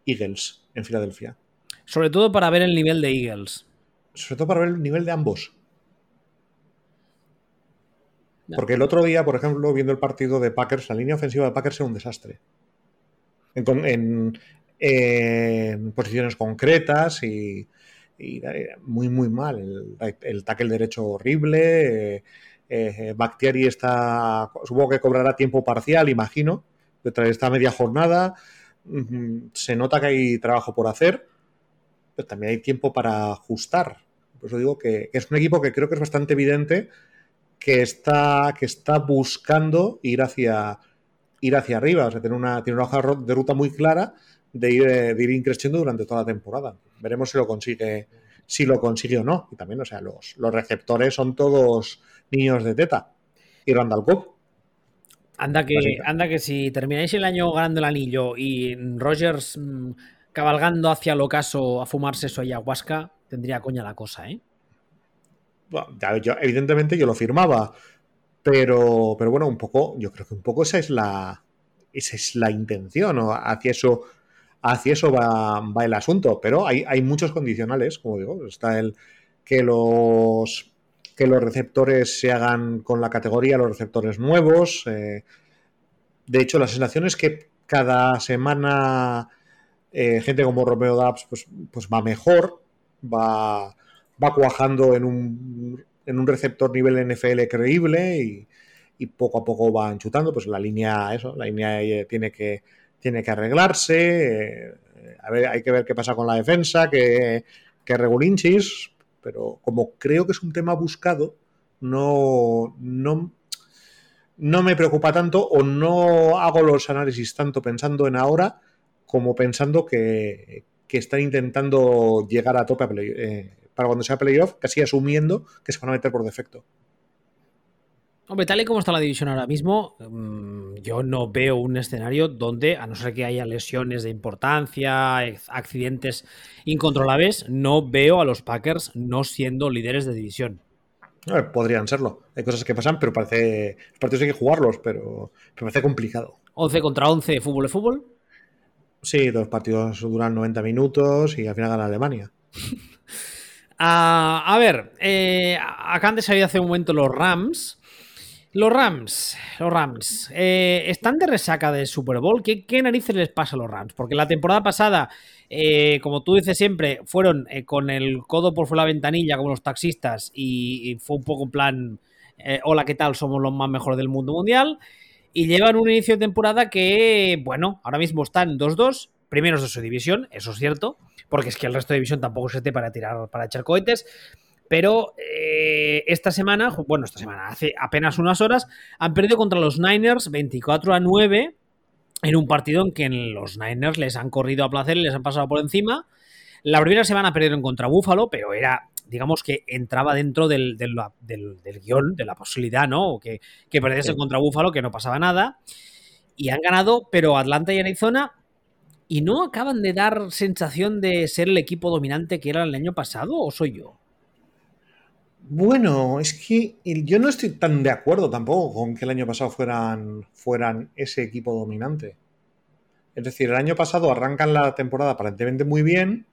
Eagles en Filadelfia. Sobre todo para ver el nivel de Eagles. Sobre todo para ver el nivel de ambos. Porque el otro día, por ejemplo, viendo el partido de Packers, la línea ofensiva de Packers era un desastre. en, posiciones concretas y, muy, muy mal. El, tackle derecho horrible. Eh, eh, Bactiari está, supongo que cobrará tiempo parcial, imagino, detrás de esta media jornada. Se nota que hay trabajo por hacer, pero también hay tiempo para ajustar. Por eso digo que, es un equipo que creo que es bastante evidente que está, que está buscando ir hacia, ir hacia arriba. O sea, tiene una, tiene una hoja de ruta muy clara de ir, eh, de ir increciendo durante toda la temporada. Veremos si lo consigue, si lo consigue o no. Y también, o sea, los, los receptores son todos niños de teta. Y Randall Cobb. Anda que, anda que si termináis el año ganando el anillo y Rogers mm, cabalgando hacia el ocaso a fumarse su ayahuasca, tendría coña la cosa, ¿eh? Yo, evidentemente yo lo firmaba, pero, pero bueno, un poco, yo creo que un poco esa es la, esa es la intención, o hacia eso, hacia eso va, va el asunto, pero hay, hay, muchos condicionales, como digo, está el que los que los receptores se hagan con la categoría, los receptores nuevos. Eh, de hecho, la sensación es que cada semana eh, gente como Romeo Dabs pues, pues va mejor, va, va cuajando en un, en un receptor nivel NFL creíble y, poco a poco va enchutando, pues la línea, eso, la línea eh, tiene que, tiene que arreglarse, eh, a ver, hay que ver qué pasa con la defensa, que, que Regulinchis, pero como creo que es un tema buscado, no, no, no me preocupa tanto o no hago los análisis tanto pensando en ahora como pensando que, que están intentando llegar a tope eh, para cuando sea playoff, casi asumiendo que se van a meter por defecto. Hombre, tal y como está la división ahora mismo, mm, yo no veo un escenario donde, a no ser que haya lesiones de importancia, accidentes incontrolables, no veo a los Packers no siendo líderes de división. podrían serlo. Hay cosas que pasan, pero parece. Los partidos hay que jugarlos, pero me parece complicado. 11 contra 11, fútbol de fútbol. Sí, los partidos duran 90 minutos y al final gana Alemania. Ah, a ver, eh, acá antes había hace un momento los Rams. Los Rams, los Rams, eh, están de resaca del Super Bowl. ¿Qué, narices les pasa a los Rams? Porque la temporada pasada, eh, como tú dices siempre, fueron con el codo por fuera la ventanilla como los taxistas y, y fue un poco en plan, hola, ¿qué tal? Somos los más mejores del mundo mundial y llevan un inicio de temporada que, bueno, ahora mismo están 2-2, primeros de su división, eso es cierto, porque es que el resto de división tampoco se esté para tirar, para echar cohetes. Pero eh, esta semana, bueno, esta semana, hace apenas unas horas, han perdido contra los Niners 24 a 9 en un partido en que los Niners les han corrido a placer y les han pasado por encima. La primera semana perdieron contra Buffalo, pero era digamos que entraba dentro del, del, guion, de la posibilidad, ¿no? Que, que perdiesen contra Búfalo, que no pasaba nada. Y han ganado, pero Atlanta y Arizona. ¿Y no acaban de dar sensación de ser el equipo dominante que era el año pasado o soy yo? Bueno, es que yo no estoy tan de acuerdo tampoco con que el año pasado fueran, fueran ese equipo dominante. Es decir, el año pasado arrancan la temporada aparentemente muy bien,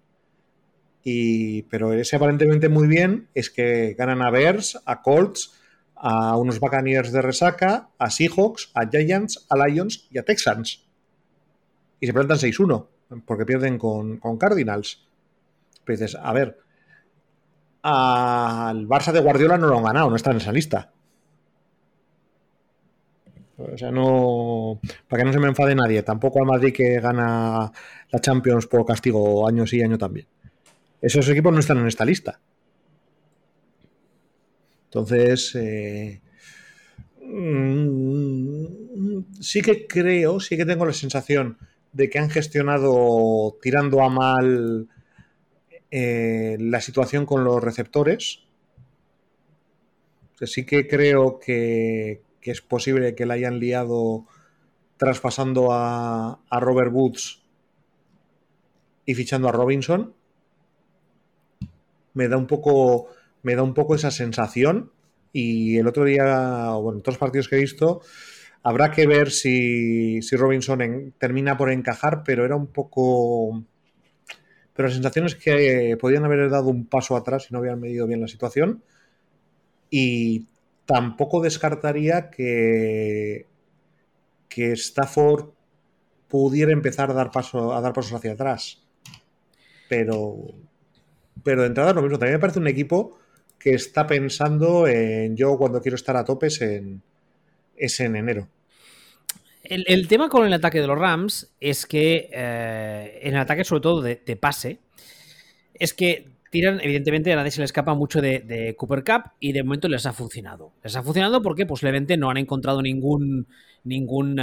pero ese aparentemente muy bien es que ganan a Bears, a Colts, a unos Buccaneers de resaca, a Seahawks, a Giants, a Lions y a Texans. Y se plantan 6-1, porque pierden con, Cardinals. Pero dices, a ver, al Barça de Guardiola no lo han ganado, no está en esa lista. O sea, no. Para que no se me enfade nadie. Tampoco al Madrid que gana la Champions por castigo año sí, año también. Esos equipos no están en esta lista. Entonces, eh, mm, sí que creo, sí que tengo la sensación de que han gestionado tirando a mal eh, la situación con los receptores. sí que creo que, es posible que la hayan liado traspasando a, a Robert Woods y fichando a Robinson me da un poco, me da un poco esa sensación. Y el otro día, bueno, en todos los partidos que he visto, habrá que ver si, Robinson termina por encajar, pero era un poco. Pero la sensación es que podían haber dado un paso atrás y no habían medido bien la situación. Y tampoco descartaría que, que Stafford pudiera empezar a dar, paso, a dar pasos hacia atrás. Pero, pero de entrada lo mismo. También me parece un equipo que está pensando en yo cuando quiero estar a tope es en, es en enero. El, tema con el ataque de los Rams es que eh, en el ataque sobre todo de, pase es que tiran, evidentemente a nadie se le escapa mucho de, Cooper Cup y de momento les ha funcionado. Les ha funcionado porque posiblemente no han encontrado ningún, ningún,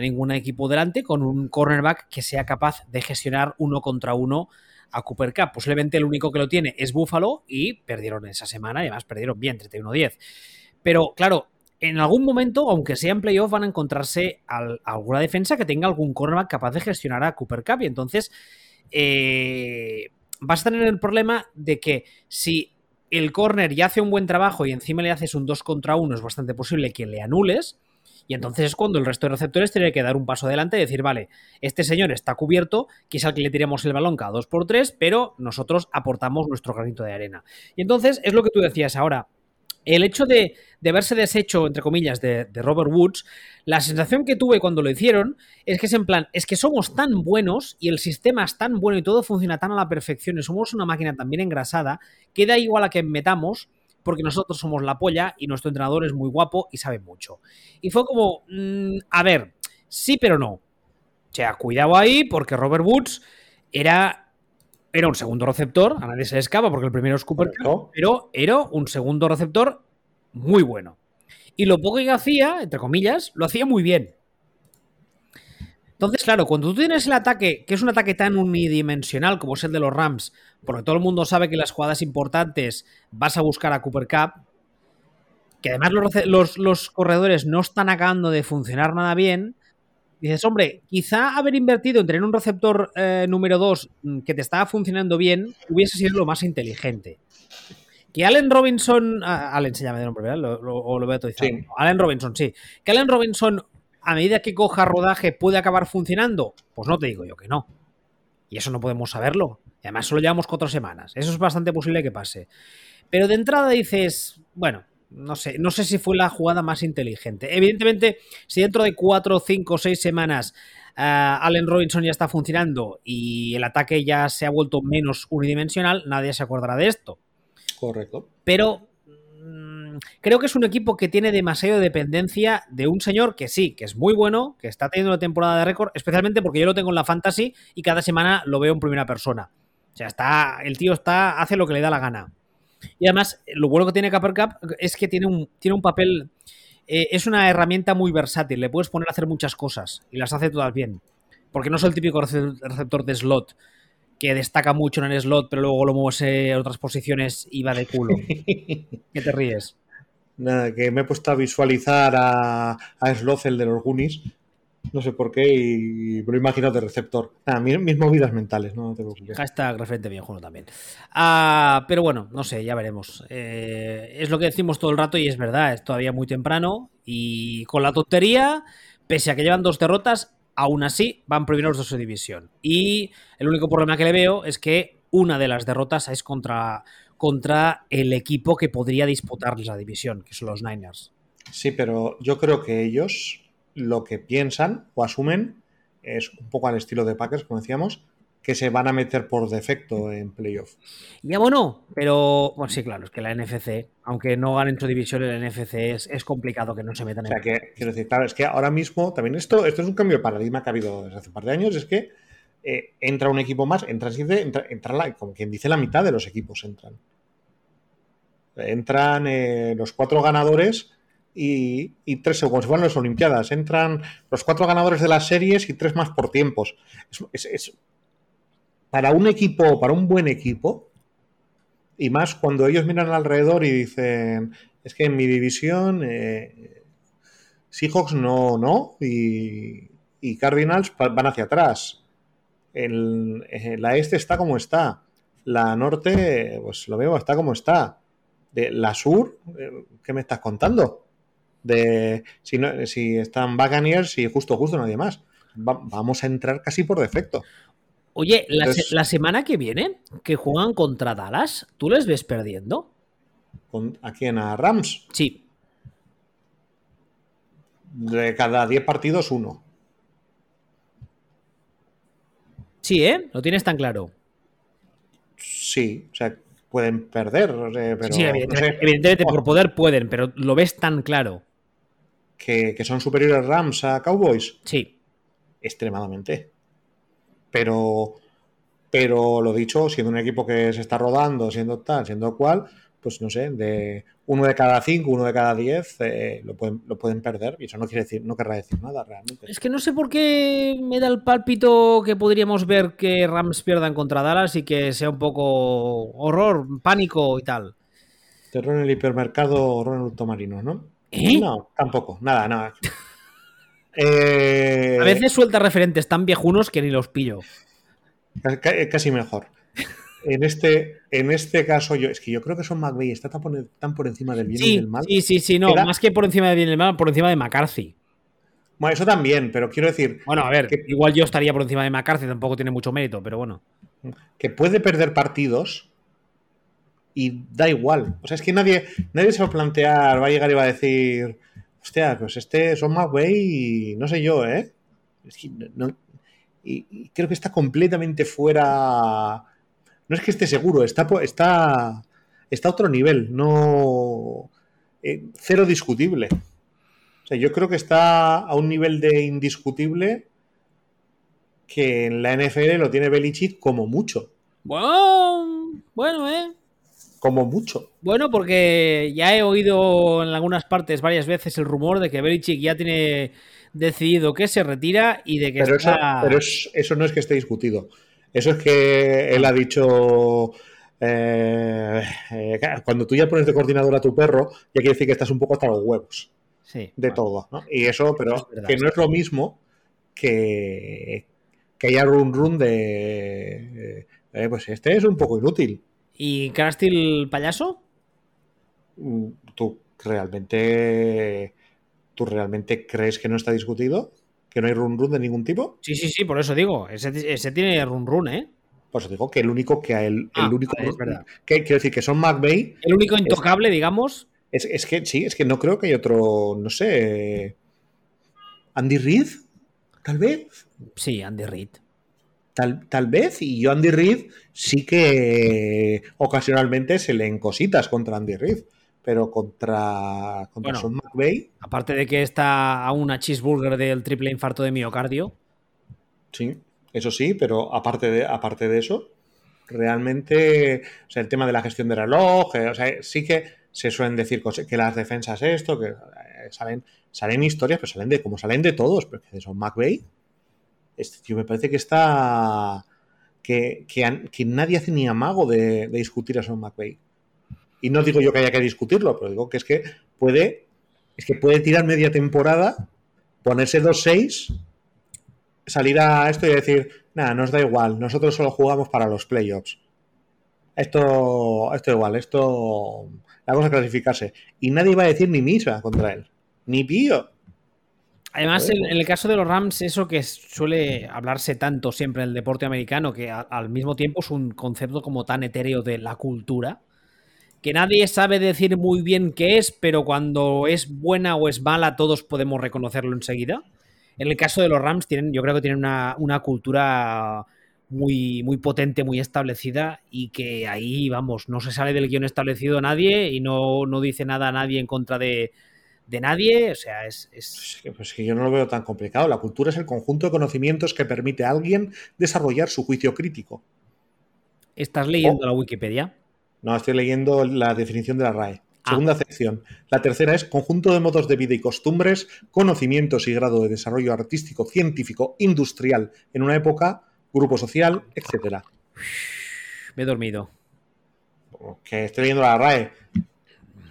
ningún equipo delante con un cornerback que sea capaz de gestionar uno contra uno a Cooper Cup. Posiblemente el único que lo tiene es Buffalo y perdieron esa semana y además perdieron bien, 31-10. Pero claro, en algún momento, aunque sea en playoff, van a encontrarse alguna defensa que tenga algún cornerback capaz de gestionar a Cooper Cup. Y entonces eh, vas a tener el problema de que si el corner ya hace un buen trabajo y encima le haces un 2 contra 1, es bastante posible que le anules. Y entonces es cuando el resto de receptores tiene que dar un paso adelante y decir, vale, este señor está cubierto, quizá que le tiremos el balón cada 2 por 3 pero nosotros aportamos nuestro granito de arena. Y entonces es lo que tú decías ahora el hecho de, haberse deshecho, entre comillas, de, Robert Woods, la sensación que tuve cuando lo hicieron es que es en plan, es que somos tan buenos y el sistema es tan bueno y todo funciona tan a la perfección y somos una máquina tan bien engrasada que da igual a que metamos porque nosotros somos la polla y nuestro entrenador es muy guapo y sabe mucho. Y fue como, mm, a ver, sí pero no. O sea, cuidado ahí porque Robert Woods era era un segundo receptor, a nadie se le escapa porque el primero es Cooper pero era un segundo receptor muy bueno. Y lo poco que hacía, entre comillas, lo hacía muy bien. Entonces, claro, cuando tú tienes el ataque, que es un ataque tan unidimensional como es el de los Rams, porque todo el mundo sabe que las jugadas importantes vas a buscar a Cooper Cup, que además los, los corredores no están acabando de funcionar nada bien, dices, hombre, quizá haber invertido en tener un receptor eh, número 2 mm, que te estaba funcionando bien hubiese sido lo más inteligente. Que Allen Robinson. Ah, Allen se llama de nombre, ¿verdad? o lo todo sí. Allen Robinson, sí. Que Allen Robinson, a medida que coja rodaje, puede acabar funcionando. Pues no te digo yo que no. Y eso no podemos saberlo. Y además solo llevamos cuatro semanas. Eso es bastante posible que pase. Pero de entrada dices, bueno, no sé, no sé si fue la jugada más inteligente. Evidentemente, si dentro de cuatro, cinco, seis semanas uh, Allen Robinson ya está funcionando y el ataque ya se ha vuelto menos unidimensional, nadie se acordará de esto. Correcto. Pero mm, creo que es un equipo que tiene demasiada dependencia de un señor que sí, que es muy bueno, que está teniendo una temporada de récord, especialmente porque yo lo tengo en la fantasy y cada semana lo veo en primera persona. O sea, está, el tío está, hace lo que le da la gana. Y además, lo bueno que tiene Copper Cup es que tiene un, tiene un papel. Eh, es una herramienta muy versátil. Le puedes poner a hacer muchas cosas y las hace todas bien. Porque no es el típico receptor de slot que destaca mucho en el slot, pero luego lo mueves a otras posiciones y va de culo. ¿Qué te ríes? Nada, que me he puesto a visualizar a, a Sloth, el de los Goonies, no sé por qué, y lo imagino de receptor. Nada, mis, movidas mentales, no, no te preocupes. Hashtag referente también. Ah, pero bueno, no sé, ya veremos. Eh, es lo que decimos todo el rato y es verdad, es todavía muy temprano. Y con la tontería, pese a que llevan dos derrotas, aún así van primeros de su división. Y el único problema que le veo es que una de las derrotas es contra, contra el equipo que podría disputarles la división, que son los Niners. Sí, pero yo creo que ellos lo que piensan o asumen es un poco al estilo de Packers, como decíamos, que se van a meter por defecto en playoff. Ya bueno, pero bueno, sí, claro, es que la NFC, aunque no ganen su división, el NFC es, complicado que no se metan en. O sea, que quiero decir, claro, es que ahora mismo también esto, esto es un cambio de paradigma que ha habido desde hace un par de años, es que eh, entra un equipo más, entra, entra, entra como quien dice la mitad de los equipos entran. Entran eh, los cuatro ganadores y, tres, como si fueran las Olimpiadas. Entran los cuatro ganadores de las series y tres más por tiempos. Es, para un equipo, para un buen equipo, y más cuando ellos miran alrededor y dicen, es que en mi división eh, Seahawks no, no, y, Cardinals van hacia atrás. El, la este está como está. La norte, pues lo veo, está como está. La sur, eh, ¿qué me estás contando? De si, no, si están Buccaneers y justo, justo nadie más. vamos a entrar casi por defecto. Oye, la, semana que viene, que juegan contra Dallas, ¿tú les ves perdiendo? ¿Con, ¿A quién? ¿A Rams? Sí. De cada 10 partidos, uno. Sí, ¿eh? Lo tienes tan claro. Sí, o sea, pueden perder, pero... Sí, evidentemente, por poder pueden, pero lo ves tan claro. Que, que son superiores Rams a Cowboys. Sí. Extremadamente. Pero, pero lo dicho, siendo un equipo que se está rodando, siendo tal, siendo cual, pues no sé, de uno de cada cinco, uno de cada diez, eh, lo, pueden, lo pueden perder. Y eso no quiere decir, no querrá decir nada realmente. Es que no sé por qué me da el pálpito que podríamos ver que Rams pierdan contra Dallas y que sea un poco horror, pánico y tal. Terror en el hipermercado, horror en el automarino, ¿no? ¿Eh? No, tampoco, nada, nada. Eh, A veces suelta referentes tan viejunos que ni los pillo. Casi mejor. En este, en este caso, yo es que yo creo que Son McVeigh está tan por, tan por encima del bien sí, y del mal. Sí, sí, sí, no, más que por encima del bien y del mal, por encima de McCarthy. Bueno, eso también, pero quiero decir. Bueno, a ver, que, igual yo estaría por encima de McCarthy, tampoco tiene mucho mérito, pero bueno. Que puede perder partidos y da igual. O sea, es que nadie, nadie se va a plantear, va a llegar y va a decir, hostia, pues este Son McVeigh y no sé yo, ¿eh? Y creo que está completamente fuera no es que esté seguro, está, está, está a otro nivel, no. Eh, cero discutible. O sea, yo creo que está a un nivel de indiscutible que en la NFL lo tiene Belichick como mucho. Bueno, bueno, ¿eh? Como mucho. Bueno, porque ya he oído en algunas partes varias veces el rumor de que Belichick ya tiene decidido que se retira y de que pero está... Eso, pero es, eso no es que esté discutido. Eso es que él ha dicho. Eh, eh, cuando tú ya pones de coordinador a tu perro, ya quiere decir que estás un poco hasta los huevos. Sí, de bueno. todo. ¿no? Y eso, pero es verdad, que no es lo mismo que, que haya run run de. Eh, pues este es un poco inútil. ¿Y Crastil payaso? ¿Tú realmente. ¿Tú realmente crees que no está discutido? ¿Que no hay run run de ningún tipo? Sí, sí, sí, por eso digo. Ese, ese tiene run run, ¿eh? Pues digo que el único que el, el Ah, único es verdad. que quiero decir que son McVeigh El único intocable, digamos. es, es que sí, es que no creo que hay otro, no sé, Andy Reid, tal vez, Sí, Andy Reid. Tal, tal vez, y yo Andy Reid sí que ocasionalmente se leen cositas contra Andy Reid, pero contra, contra Bueno. Sean McVeigh, Aparte de que está a una cheeseburger del triple infarto de miocardio. sí, eso sí, pero aparte de, aparte de eso, realmente, o sea, el tema de la gestión del reloj, eh, o sea, sí que se suelen decir cosas, que las defensas esto, que eh, salen, salen historias, pero salen de, como salen de todos, pero que son McVeigh, este tío me parece que está, que, que, nadie hace ni amago de, discutir a Sean McVeigh. Y no digo yo que haya que discutirlo, pero digo que es que puede, es que puede tirar media temporada, ponerse 2-6 salir a esto y decir, nada, nos da igual, nosotros solo jugamos para los playoffs. Esto, esto igual, esto vamos a clasificarse. Y nadie va a decir ni misa contra él. Ni pío. Además, en, en el caso de los Rams, eso que suele hablarse tanto siempre en el deporte americano, que a- al mismo tiempo es un concepto como tan etéreo de la cultura, que nadie sabe decir muy bien qué es, pero cuando es buena o es mala, todos podemos reconocerlo enseguida. En el caso de los Rams, tienen, yo creo que tienen una, una cultura muy, muy potente, muy establecida, y que ahí, vamos, no se sale del guion establecido nadie y no, no dice nada a nadie en contra de, de nadie. O sea, es- es, Pues que, pues que yo no lo veo tan complicado. La cultura es el conjunto de conocimientos que permite a alguien desarrollar su juicio crítico. ¿Estás leyendo Oh. la Wikipedia? No, estoy leyendo la definición de la RAE. Ah. Segunda acepción. La tercera es conjunto de modos de vida y costumbres, conocimientos y grado de desarrollo artístico, científico, industrial en una época, grupo social, etcétera. Me he dormido. Que estoy leyendo la RAE.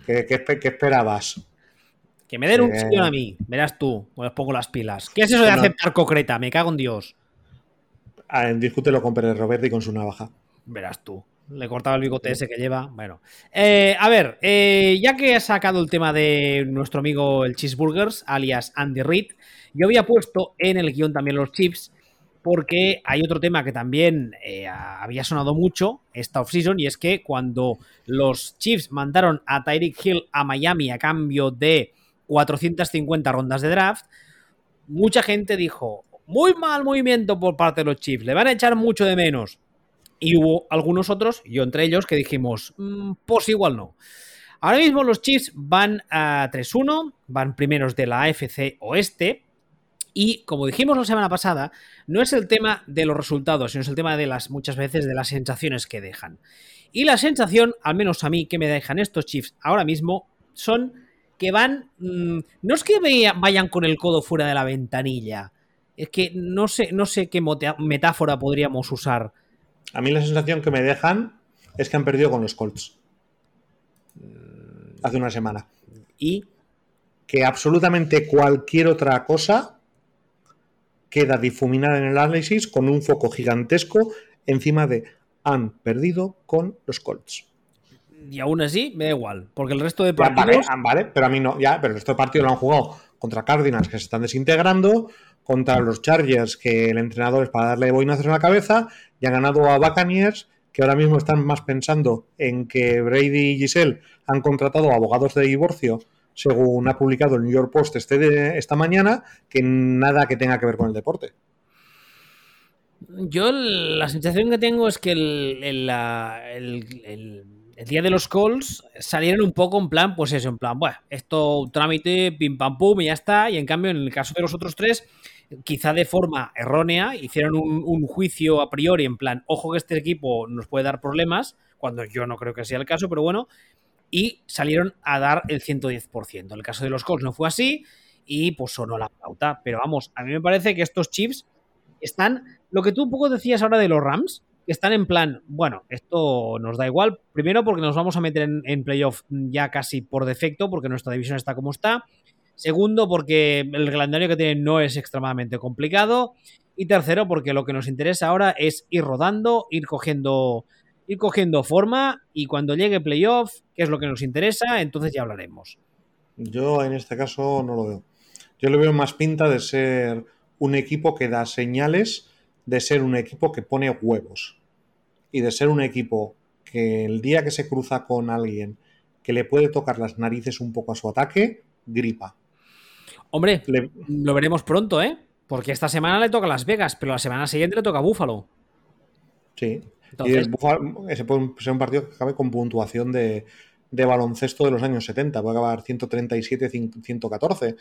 ¿Qué, qué espe- qué esperabas? Que me den un Eh. sillón a mí. Verás tú. Me los pongo las pilas. ¿Qué es eso de aceptar concreta? Me cago en Dios. Ah, discútelo con Pérez Roberto y con su navaja. Verás tú. Le cortaba el bigote ese que lleva. Bueno. Eh, a ver, eh, ya que he sacado el tema de nuestro amigo el Cheeseburgers, alias Andy Reid, yo había puesto en el guion también los chips, porque hay otro tema que también eh, había sonado mucho esta offseason, y es que cuando los Chiefs mandaron a Tyreek Hill a Miami a cambio de 450 rondas de draft, mucha gente dijo, muy mal movimiento por parte de los Chiefs, le van a echar mucho de menos. Y hubo algunos otros, yo entre ellos, que dijimos, mm, pues igual no. Ahora mismo los Chiefs van a 3-1, van primeros de la AFC Oeste. Y como dijimos la semana pasada, no es el tema de los resultados, sino es el tema de las muchas veces de las sensaciones que dejan. Y la sensación, al menos a mí, que me dejan estos Chiefs ahora mismo, son que van. Mm, no es que vayan con el codo fuera de la ventanilla. Es que no sé, no sé qué metáfora podríamos usar. A mí la sensación que me dejan es que han perdido con los Colts. Hace una semana. Y. Que absolutamente cualquier otra cosa queda difuminada en el análisis con un foco gigantesco encima de han perdido con los Colts. Y aún así, me da igual, porque el resto de partidos. Ah, vale, pero a mí no, ya, pero el resto de partidos lo han jugado contra Cardinals que se están desintegrando, contra los Chargers que el entrenador es para darle boinazos en la cabeza, y han ganado a Buccaneers que ahora mismo están más pensando en que Brady y Giselle han contratado abogados de divorcio, según ha publicado el New York Post este esta mañana, que nada que tenga que ver con el deporte. Yo la sensación que tengo es que el, el, el, día de los calls salieron un poco en plan, pues eso, en plan, bueno, esto trámite, pim pam pum y ya está. Y en cambio, en el caso de los otros tres, quizá de forma errónea, hicieron un, juicio a priori en plan, ojo que este equipo nos puede dar problemas, cuando yo no creo que sea el caso, pero bueno, y salieron a dar el 110%. En el caso de los Colts no fue así y pues sonó la pauta. Pero vamos, a mí me parece que estos chips están, lo que tú un poco decías ahora de los Rams, que están en plan, bueno, esto nos da igual, primero porque nos vamos a meter en, playoff ya casi por defecto, porque nuestra división está como está. Segundo, porque el calendario que tienen no es extremadamente complicado. Y tercero, porque lo que nos interesa ahora es ir rodando, ir cogiendo, ir cogiendo forma y cuando llegue playoff, que es lo que nos interesa, entonces ya hablaremos. Yo en este caso no lo veo. Yo le veo más pinta de ser un equipo que da señales de ser un equipo que pone huevos y de ser un equipo que el día que se cruza con alguien que le puede tocar las narices un poco a su ataque, gripa. Hombre, lo veremos pronto, ¿eh? Porque esta semana le toca a Las Vegas, pero la semana siguiente le toca a Búfalo. Sí. Y ese puede ser un partido que acabe con puntuación de, baloncesto de los años 70. Puede acabar 137-114.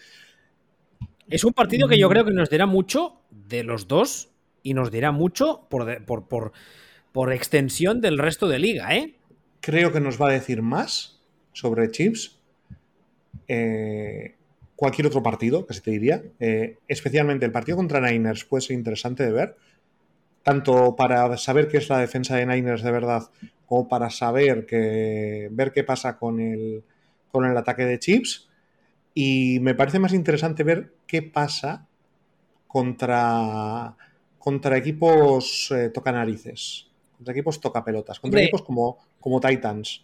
Es un partido que yo creo que nos dirá mucho de los dos y nos dirá mucho por, extensión del resto de liga, ¿eh? Creo que nos va a decir más sobre Chips. Eh, cualquier otro partido, que se te diría. Eh, especialmente el partido contra Niners puede ser interesante de ver, tanto para saber qué es la defensa de Niners de verdad, como para saber que, ver qué pasa con el, con el ataque de Chips. Y me parece más interesante ver qué pasa contra, contra equipos eh, toca narices, contra equipos toca pelotas, contra equipos como, como Titans,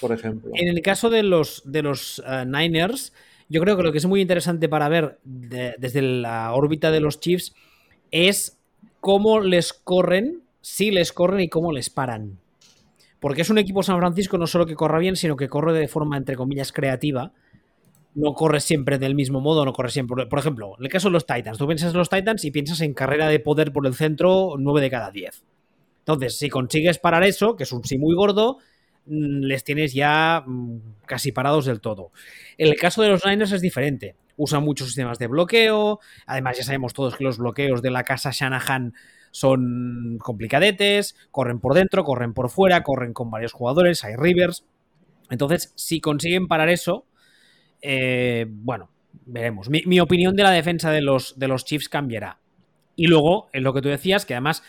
por ejemplo. En el caso de los, de los eh, Niners, yo creo que lo que es muy interesante para ver desde la órbita de los Chiefs es cómo les corren, si les corren y cómo les paran. Porque es un equipo San Francisco no solo que corra bien, sino que corre de forma, entre comillas, creativa. No corre siempre del mismo modo, no corre siempre. Por ejemplo, en el caso de los Titans, tú piensas en los Titans y piensas en carrera de poder por el centro 9 de cada 10. Entonces, si consigues parar eso, que es un sí muy gordo, Mm, les tienes ya mm, casi parados del todo. En el caso de los Niners es diferente. Usan muchos sistemas de bloqueo. Además, ya sabemos todos que los bloqueos de la casa Shanahan son complicadetes. Corren por dentro, corren por fuera, corren con varios jugadores, hay rivers. Entonces, si consiguen parar eso, eh, bueno, veremos. Mi, opinión de la defensa de los, de los Chiefs cambiará. Y luego, en lo que tú decías, que además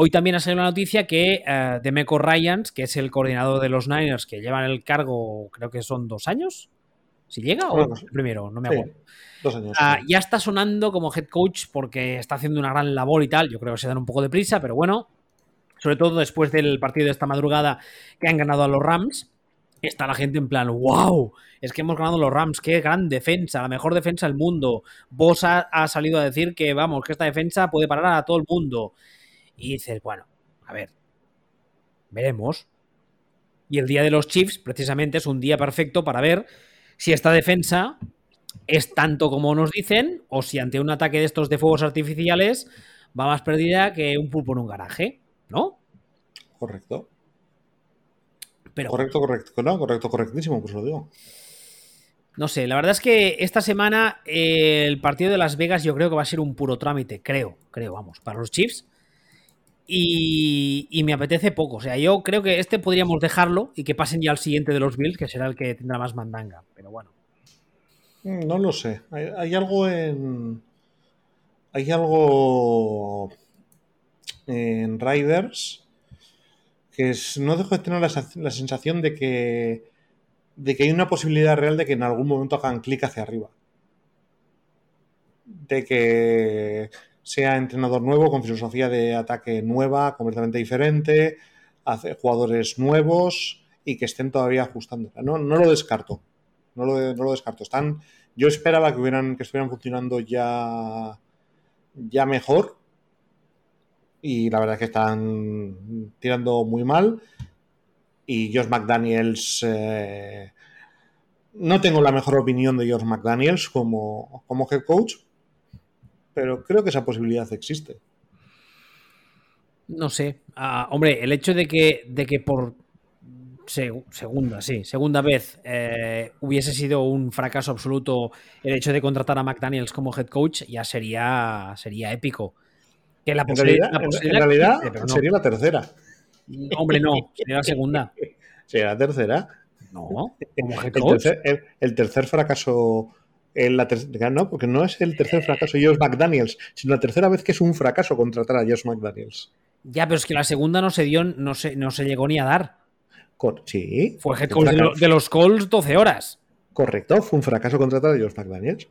Hoy también ha salido la noticia que uh, Demeco Ryans, que es el coordinador de los Niners, que llevan el cargo, creo que son dos años, si llega o primero, no me acuerdo. dos años. Ah, ya está sonando como head coach porque está haciendo una gran labor y tal. Yo creo que se dan un poco de prisa, pero bueno, sobre todo después del partido de esta madrugada que han ganado a los Rams, está la gente en plan, wow, es que hemos ganado los Rams, qué gran defensa, la mejor defensa del mundo. Vos ha salido a decir que, vamos, que esta defensa puede parar a todo el mundo. Y dices, bueno, a ver, veremos. Y el día de los Chiefs, precisamente, es un día perfecto para ver si esta defensa es tanto como nos dicen, o si ante un ataque de estos de fuegos artificiales va más perdida que un pulpo en un garaje, ¿no? Correcto. Pero, correcto, correcto. No, correcto, correctísimo, pues lo digo. No sé, la verdad es que esta semana eh, el partido de Las Vegas yo creo que va a ser un puro trámite, creo, creo, vamos, para los Chiefs. Y, me apetece poco. O sea, yo creo que este podríamos dejarlo y que pasen ya al siguiente de los Bills, que será el que tendrá más mandanga. Pero bueno. Mm, no lo sé. Hay, algo en. Hay algo en Riders que no dejo de tener la, sensación de que de que hay una posibilidad real de que en algún momento hagan clic hacia arriba. De que sea entrenador nuevo, con filosofía de ataque nueva, completamente diferente, hace jugadores nuevos y que estén todavía ajustando. No, no lo descarto. No lo, no lo, descarto. Están, yo esperaba que, hubieran, que estuvieran funcionando ya, ya mejor. Y la verdad es que están tirando muy mal y Josh McDaniels. Eh, no tengo la mejor opinión de Josh McDaniels como, como head coach, pero creo que esa posibilidad existe. No sé. Ah, hombre, el hecho de que, de que por segunda, sí, segunda vez eh, hubiese sido un fracaso absoluto el hecho de contratar a McDaniels como head coach ya sería, sería épico. Que la en realidad, sería la tercera. Hombre, no, sería la segunda. Sería la tercera. No, el, tercer, fracaso. En la no, porque no es el tercer fracaso Josh McDaniels, sino la tercera vez que es un fracaso contratar a Josh McDaniels. Ya, pero es que la segunda no se dio, no se, no se llegó ni a dar. sí. Fue head coach de, los Colts 12 horas. Correcto, fue un fracaso contratar a Josh McDaniels.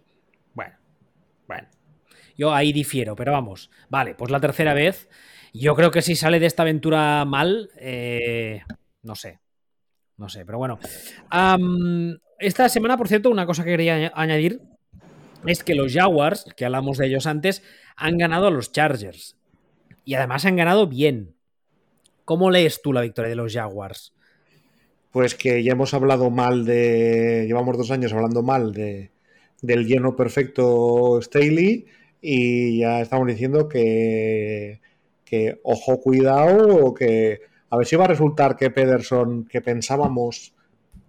Yo ahí difiero, pero vamos. Vale, pues la tercera vez. Yo creo que si sale de esta aventura mal, eh, no sé. No sé, pero bueno. esta semana, por cierto, una cosa que quería añadir es que los Jaguars, que hablamos de ellos antes, han ganado a los Chargers. Y además han ganado bien. ¿Cómo lees tú la victoria de los Jaguars? Pues que ya hemos hablado mal de. Llevamos dos años hablando mal de, del lleno perfecto Staley y ya estamos diciendo que que ojo, cuidado, que a ver si va a resultar que Pederson, que pensábamos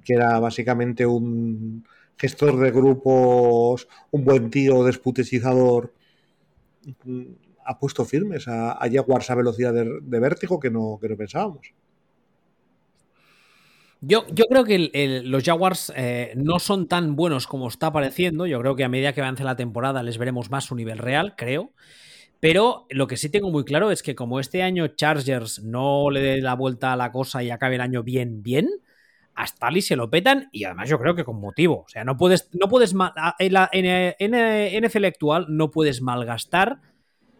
que era básicamente un gestor de grupos, un buen tío desputizador, ha puesto firmes a, a a velocidad de, vértigo que no, que no pensábamos. Yo, yo, creo que los Jaguars eh, no son tan buenos como está pareciendo. Yo creo que a medida que avance la temporada les veremos más su nivel real, creo. Pero lo que sí tengo muy claro es que como este año Chargers no le dé la vuelta a la cosa y acabe el año bien, bien, a Staley se lo petan y además yo creo que con motivo. O sea, no puedes, no puedes en la en, NFL actual no puedes malgastar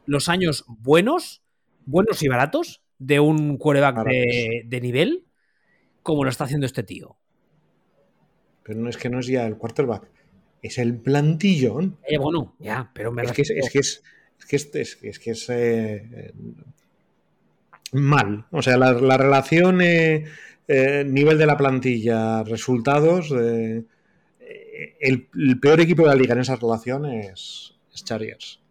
los años buenos, buenos y baratos de un quarterback de, nivel como lo está haciendo este tío. Pero no es que no es ya el quarterback, es el plantillón. Eh, bueno, ya, pero me es que es que es es que es, que es, eh, mal. O sea, la, relación eh, nivel de la plantilla, resultados, el, peor equipo de la liga en esa relación es, Chargers.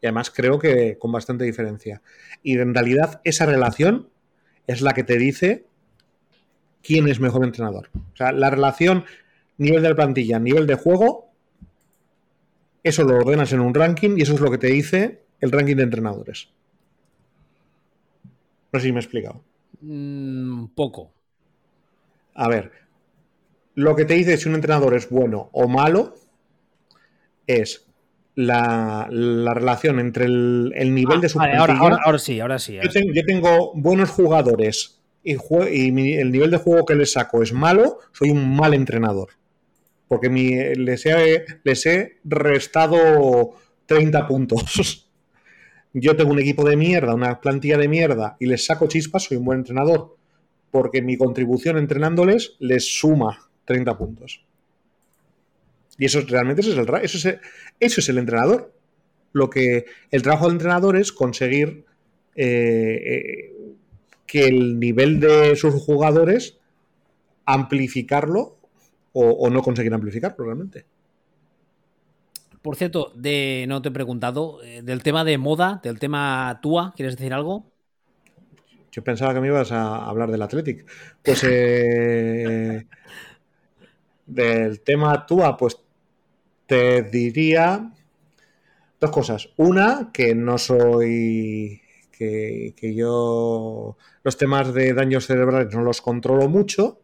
Y además creo que con bastante diferencia. Y en realidad esa relación es la que te dice quién es mejor entrenador. O sea, la relación nivel de la plantilla, nivel de juego, eso lo ordenas en un ranking y eso es lo que te dice el ranking de entrenadores. No sé si me he explicado. Mm, poco. A ver, lo que te dice si un entrenador es bueno o malo es la, relación entre el, nivel de su ah, ahora, sí, ahora sí. Yo, tengo, buenos jugadores y, el nivel de juego que les saco es malo, soy un mal entrenador porque les, he, les he restado 30 puntos. Yo tengo un equipo de mierda, una plantilla de mierda y les saco chispas, soy un buen entrenador, porque mi contribución entrenándoles les suma 30 puntos. Y eso realmente es el, eso es, eso es el entrenador. Lo que el trabajo del entrenador es conseguir eh, eh, que el nivel de sus jugadores amplificarlo o, no conseguir amplificarlo realmente. Por cierto, de, no te he preguntado, eh, del tema de moda, del tema Tua, ¿quieres decir algo? Yo pensaba que me ibas a hablar del Athletic. Pues eh, del tema Tua, pues te diría dos cosas. Una, que no soy. Que, que, yo los temas de daños cerebrales no los controlo mucho.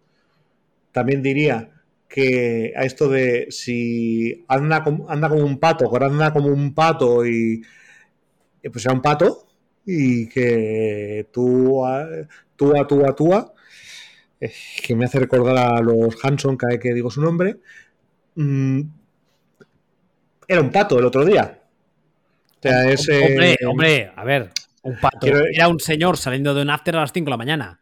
También diría que a esto de si anda, anda como un pato, ahora anda como un pato y pues sea un pato y que tú, tú, tú, tú, que me hace recordar a los Hanson cada vez que digo su nombre, mm, era un pato el otro día. O sea, ese, hombre, hombre, a ver, un pato. Era un señor saliendo de un after a las 5 de la mañana.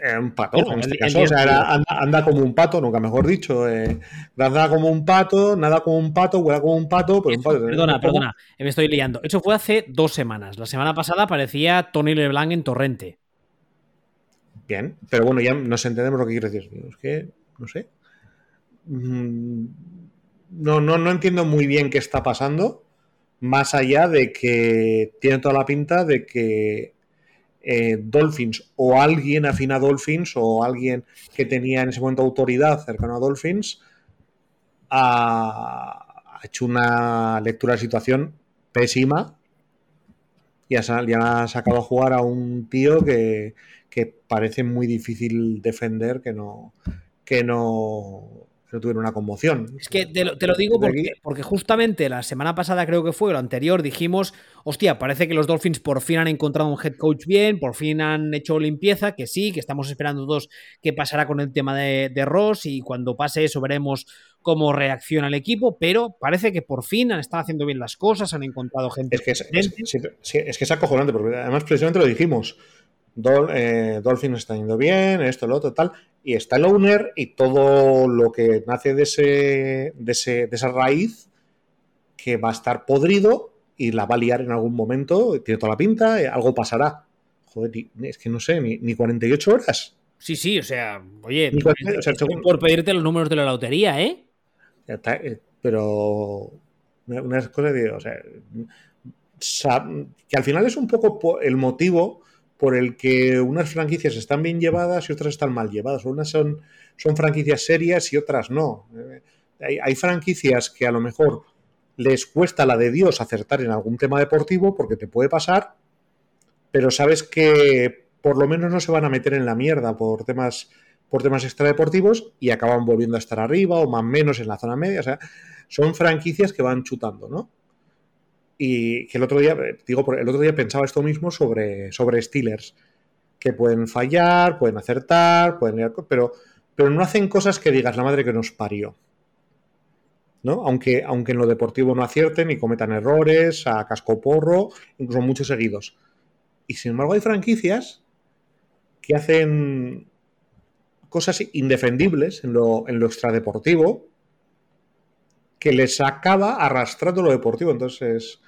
Era un pato, en este caso. o sea, anda, como un pato, nunca mejor dicho. Eh, anda como un pato, nada como un pato, huele como un pato, pero un pato. Perdona, perdona, me estoy liando. Eso fue hace dos semanas. La semana pasada aparecía Tony LeBlanc en Torrente. Bien, pero bueno, ya nos entendemos lo que quiere decir. Es que, no sé. Mm, no, no, no entiendo muy bien qué está pasando, más allá de que tiene toda la pinta de que eh, Dolphins o alguien afín a Dolphins o alguien que tenía en ese momento autoridad cercano a Dolphins ha, hecho una lectura de situación pésima y ha, ha sacado a jugar a un tío que, que parece muy difícil defender que no que no no tuviera una conmoción. Es que te lo, digo porque, porque, justamente la semana pasada creo que fue, lo anterior, dijimos, hostia, parece que los Dolphins por fin han encontrado un head coach bien, por fin han hecho limpieza, que sí, que estamos esperando dos qué pasará con el tema de, Ross y cuando pase eso veremos cómo reacciona el equipo, pero parece que por fin han estado haciendo bien las cosas, han encontrado gente. Es que es, es, que es acojonante, porque además precisamente lo dijimos. Eh, Dolphins está yendo bien, esto, lo otro, tal y está el owner y todo lo que nace de, ese, de, esa raíz que va a estar podrido y la va a liar en algún momento, tiene toda la pinta, eh, algo pasará. Joder, es que no sé, ni, 48 horas. Sí, sí, o sea, oye, por pedirte los números de la lotería, ¿eh? eh pero una cosa de, o sea, que al final es un poco el motivo por el que unas franquicias están bien llevadas y otras están mal llevadas. Unas son, son franquicias serias y otras no. Eh, hay, franquicias que a lo mejor les cuesta la de Dios acertar en algún tema deportivo porque te puede pasar, pero sabes que por lo menos no se van a meter en la mierda por temas por temas extradeportivos y acaban volviendo a estar arriba o más menos en la zona media. O sea, son franquicias que van chutando, ¿no? Y que el otro día, digo, el otro día pensaba esto mismo sobre, sobre Steelers, que pueden fallar, pueden acertar, pueden pero, pero no hacen cosas que digas la madre que nos parió. ¿no? Aunque, aunque en lo deportivo no acierten y cometan errores a casco porro, incluso muchos seguidos. Y sin embargo hay franquicias que hacen cosas indefendibles en lo, en lo extradeportivo que les acaba arrastrando lo deportivo. Entonces,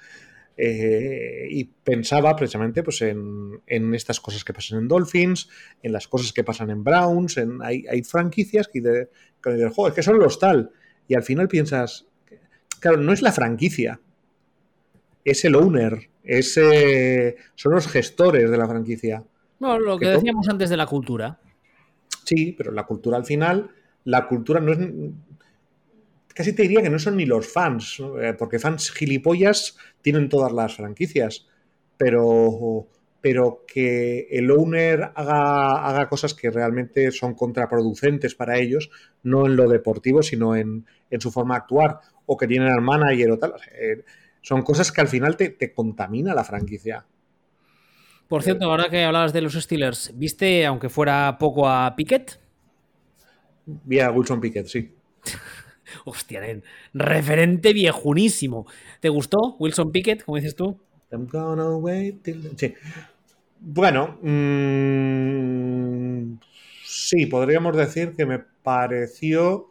eh, y pensaba precisamente pues, en, estas cosas que pasan en Dolphins, en las cosas que pasan en Browns, en, hay, franquicias que, de, que, es que son los tal. Y al final piensas, claro, no es la franquicia, es el owner, es, son los gestores de la franquicia. No, lo que, decíamos antes de la cultura. Sí, pero la cultura al final, la cultura no es casi te diría que no son ni los fans, eh, porque fans gilipollas tienen todas las franquicias, pero, pero que el owner haga, haga cosas que realmente son contraproducentes para ellos, no en lo deportivo, sino en, su forma de actuar, o que tienen al manager o tal. Eh, son cosas que al final te, te contamina la franquicia. Por cierto, ahora que hablabas de los Steelers, ¿viste, aunque fuera poco, a Pickett? Vi a Wilson Pickett, sí. Hostia, referente viejunísimo. ¿Te gustó Wilson Pickett, como dices tú? Sí. Bueno, mm, sí, podríamos decir que me pareció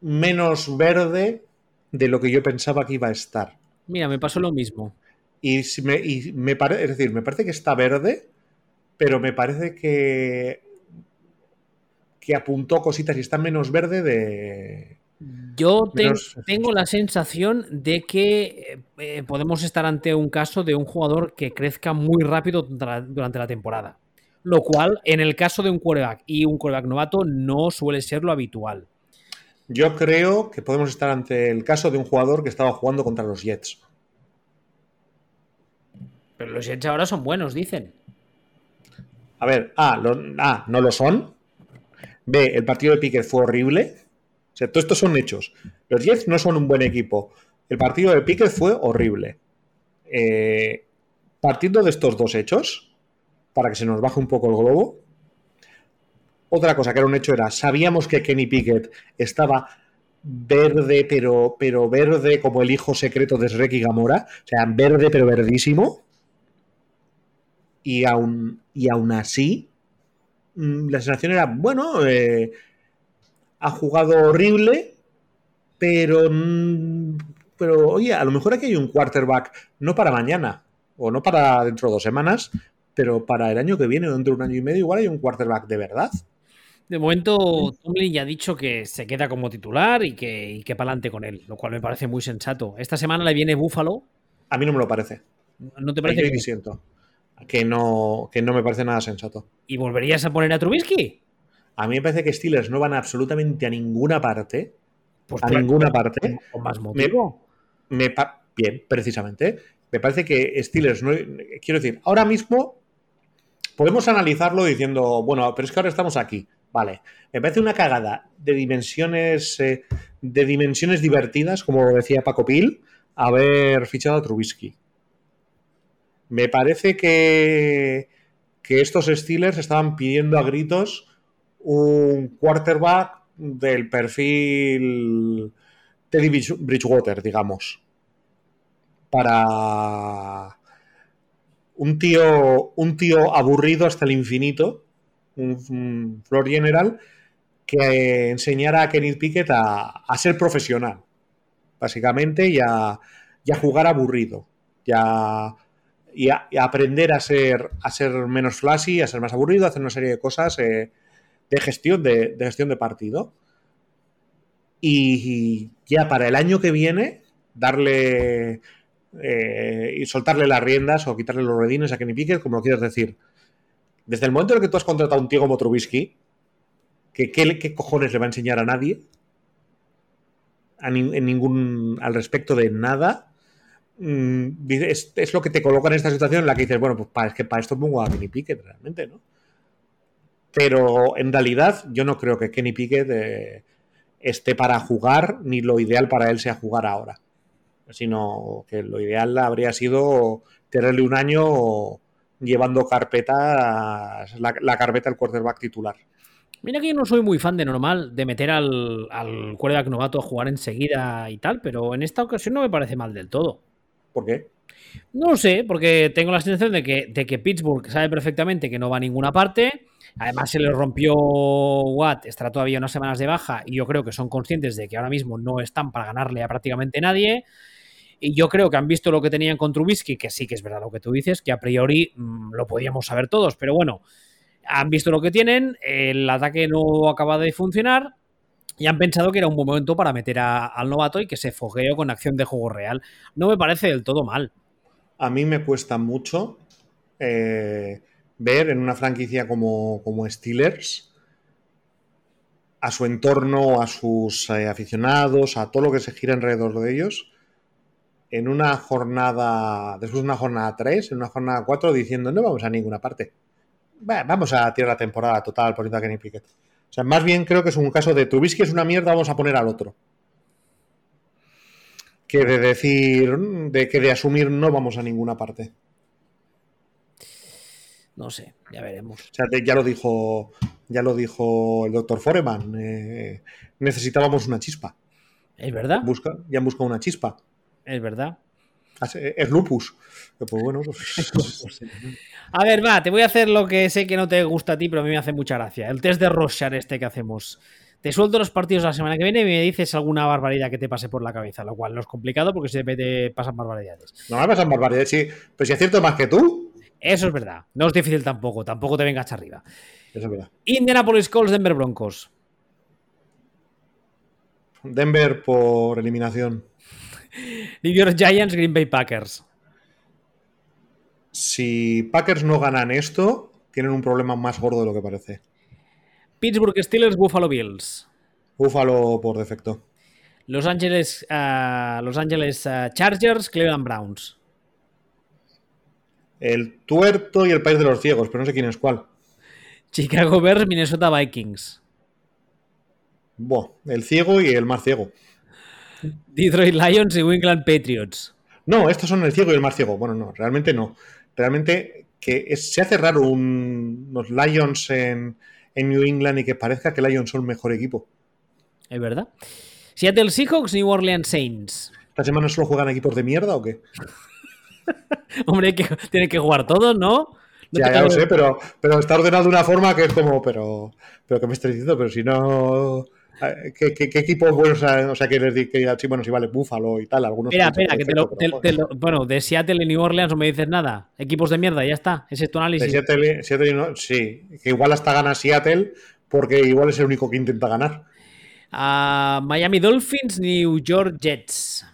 menos verde de lo que yo pensaba que iba a estar. Mira, me pasó lo mismo. Y, me, me parece, es decir, me parece que está verde, pero me parece que que apuntó cositas y está menos verde de, Yo tengo la sensación de que eh, podemos estar ante un caso de un jugador que crezca muy rápido durante la temporada. Lo cual, en el caso de un quarterback y un quarterback novato, no suele ser lo habitual. Yo creo que podemos estar ante el caso de un jugador que estaba jugando contra los Jets. Pero los Jets ahora son buenos, dicen. A ver, A, no lo son. B, el partido de Pickett fue horrible. O sea, todos estos son hechos. Los Jets no son un buen equipo. El partido de Pickett fue horrible. Eh, partiendo de estos dos hechos, para que se nos baje un poco el globo, otra cosa que era un hecho era, sabíamos que Kenny Pickett estaba verde, pero, pero verde como el hijo secreto de Shrek y Gamora. O sea, verde, pero verdísimo. Y aún, y aún así, la sensación era, bueno, eh, ha jugado horrible, pero, mm, pero oye, a lo mejor aquí hay un quarterback, no para mañana, o no para dentro de dos semanas, pero para el año que viene, o dentro de un año y medio, igual hay un quarterback de verdad. De momento, Tomlin ya ha dicho que se queda como titular y que, y que para adelante con él, lo cual me parece muy sensato. Esta semana le viene Buffalo. A mí no me lo parece. ¿No te parece? que... siento. Que no, que no me parece nada sensato. ¿Y volverías a poner a Trubisky? A mí me parece que Steelers no van absolutamente a ninguna parte. Pues a ninguna parte. Con más motivo. bien, precisamente. Me parece que Steelers no. Quiero decir, ahora mismo podemos analizarlo diciendo, bueno, pero es que ahora estamos aquí. Vale. Me parece una cagada de dimensiones. Eh, de dimensiones divertidas, como decía Paco Pil, haber fichado a Trubisky. Me parece que, que estos Steelers estaban pidiendo a gritos un quarterback del perfil Teddy Bridgewater, digamos. Para un tío, un tío aburrido hasta el infinito, un, floor general, que enseñara a Kenneth Pickett a, ser profesional, básicamente, y a, jugar aburrido, aprender a ser, a ser menos flashy, a ser más aburrido, a hacer una serie de cosas. Eh, de gestión de, gestión de partido. Y ya para el año que viene, darle eh, y soltarle las riendas o quitarle los redines a Kenny Pickett, como lo quieras decir. Desde el momento en el que tú has contratado a un tío como que qué, cojones le va a enseñar a nadie, en ningún, al respecto de nada, mm, es, lo que te coloca en esta situación en la que dices, bueno, pues es que para esto pongo a Kenny Pickett realmente, ¿no? Pero en realidad yo no creo que Kenny Pickett eh, esté para jugar, ni lo ideal para él sea jugar ahora. Sino que lo ideal habría sido tenerle un año llevando carpetas, la, carpeta al quarterback titular. Mira que yo no soy muy fan de normal de meter al, al quarterback novato a jugar enseguida y tal, pero en esta ocasión no me parece mal del todo. ¿Por qué? No sé, porque tengo la sensación de que, de que Pittsburgh sabe perfectamente que no va a ninguna parte Además, se le rompió Watt, estará todavía unas semanas de baja y yo creo que son conscientes de que ahora mismo no están para ganarle a prácticamente nadie. Y yo creo que han visto lo que tenían con Trubisky, que sí que es verdad lo que tú dices, que a priori mm, lo podíamos saber todos, pero bueno, han visto lo que tienen, el ataque no acaba de funcionar y han pensado que era un buen momento para meter al novato y que se fogueó con acción de juego real. No me parece del todo mal. A mí me cuesta mucho. Eh ver en una franquicia como, como Steelers a su entorno, a sus eh, aficionados, a todo lo que se gira alrededor de ellos, en una jornada, después de una jornada 3, en una jornada 4, diciendo no vamos a ninguna parte. vamos a tirar la temporada total poniendo a Kenny Pickett. O sea, más bien creo que es un caso de Trubisky es una mierda, vamos a poner al otro. Que de decir, de que de asumir no vamos a ninguna parte. No sé, ya veremos. O sea, ya lo dijo, ya lo dijo el doctor Foreman. Eh, necesitábamos una chispa. Es verdad. Busca, ya han buscado una chispa. Es verdad. Ah, es lupus. Pues bueno, pues, a ver, va, te voy a hacer lo que sé que no te gusta a ti, pero a mí me hace mucha gracia. El test de Rorschach este que hacemos. Te suelto los partidos la semana que viene y me dices alguna barbaridad que te pase por la cabeza, lo cual no es complicado porque se te pasan barbaridades. No me pasan barbaridades, sí. Pero si acierto más que tú. Eso es verdad. No es difícil tampoco. Tampoco te vengas arriba. Eso es verdad. Indianapolis Colts, Denver Broncos. Denver por eliminación. New York Giants, Green Bay Packers. Si Packers no ganan esto, tienen un problema más gordo de lo que parece. Pittsburgh Steelers, Buffalo Bills. Buffalo por defecto. Los Angeles, uh, Los Angeles uh, Chargers, Cleveland Browns. El tuerto y el país de los ciegos, pero no sé quién es cuál. Chicago Bears, Minnesota Vikings. Buah, el ciego y el más ciego. Detroit Lions y England Patriots. No, estos son el ciego y el más ciego. Bueno, no, realmente no. Realmente que es- se hace raro un- unos Lions en, en New England y que parezca que Lions son el mejor equipo. Es verdad. Seattle Seahawks, New Orleans Saints. ¿Esta semana solo juegan equipos de mierda o qué? Hombre, que, tienen que jugar todos, ¿no? No ya, ya lo sé, pero, pero está ordenado de una forma que es como, pero, pero que me estoy diciendo, pero si no. Eh, ¿Qué, qué, qué equipos buenos? O sea, que les diga, sí, bueno, sí, vale, Búfalo y tal, algunos. Espera, espera, que te lo, perfectos, te- pero, te lo- Bueno, de Seattle y New Orleans no me dices nada. Equipos de mierda, ya está. Ese es tu análisis. De Seattle, Seattle no- sí, que igual hasta gana Seattle porque igual es el único que intenta ganar. Ah, Miami Dolphins, New York Jets.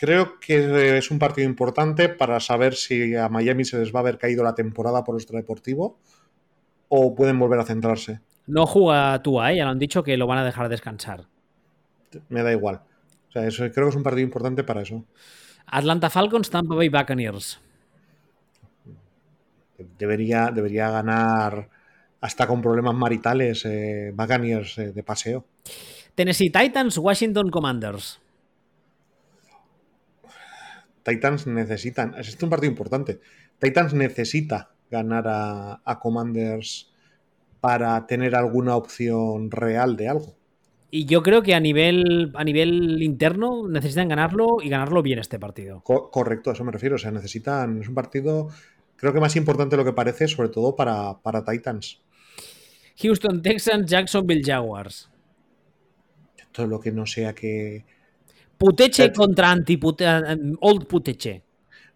Creo que es un partido importante para saber si a Miami se les va a haber caído la temporada por extradeportivo o pueden volver a centrarse. No juega Tua, ¿eh? ya lo han dicho que lo van a dejar descansar. Me da igual. O sea, eso, creo que es un partido importante para eso. Atlanta Falcons, Tampa Bay Buccaneers. Debería, debería ganar hasta con problemas maritales eh, Buccaneers eh, de paseo. Tennessee Titans, Washington Commanders. Titans necesitan, es este un partido importante. Titans necesita ganar a, a Commanders para tener alguna opción real de algo. Y yo creo que a nivel, a nivel interno necesitan ganarlo y ganarlo bien este partido. Co- correcto, a eso me refiero. O sea, necesitan, es un partido creo que más importante de lo que parece, sobre todo para, para Titans. Houston Texans, Jacksonville Jaguars. Todo lo que no sea que, Puteche contra anti Old Puteche.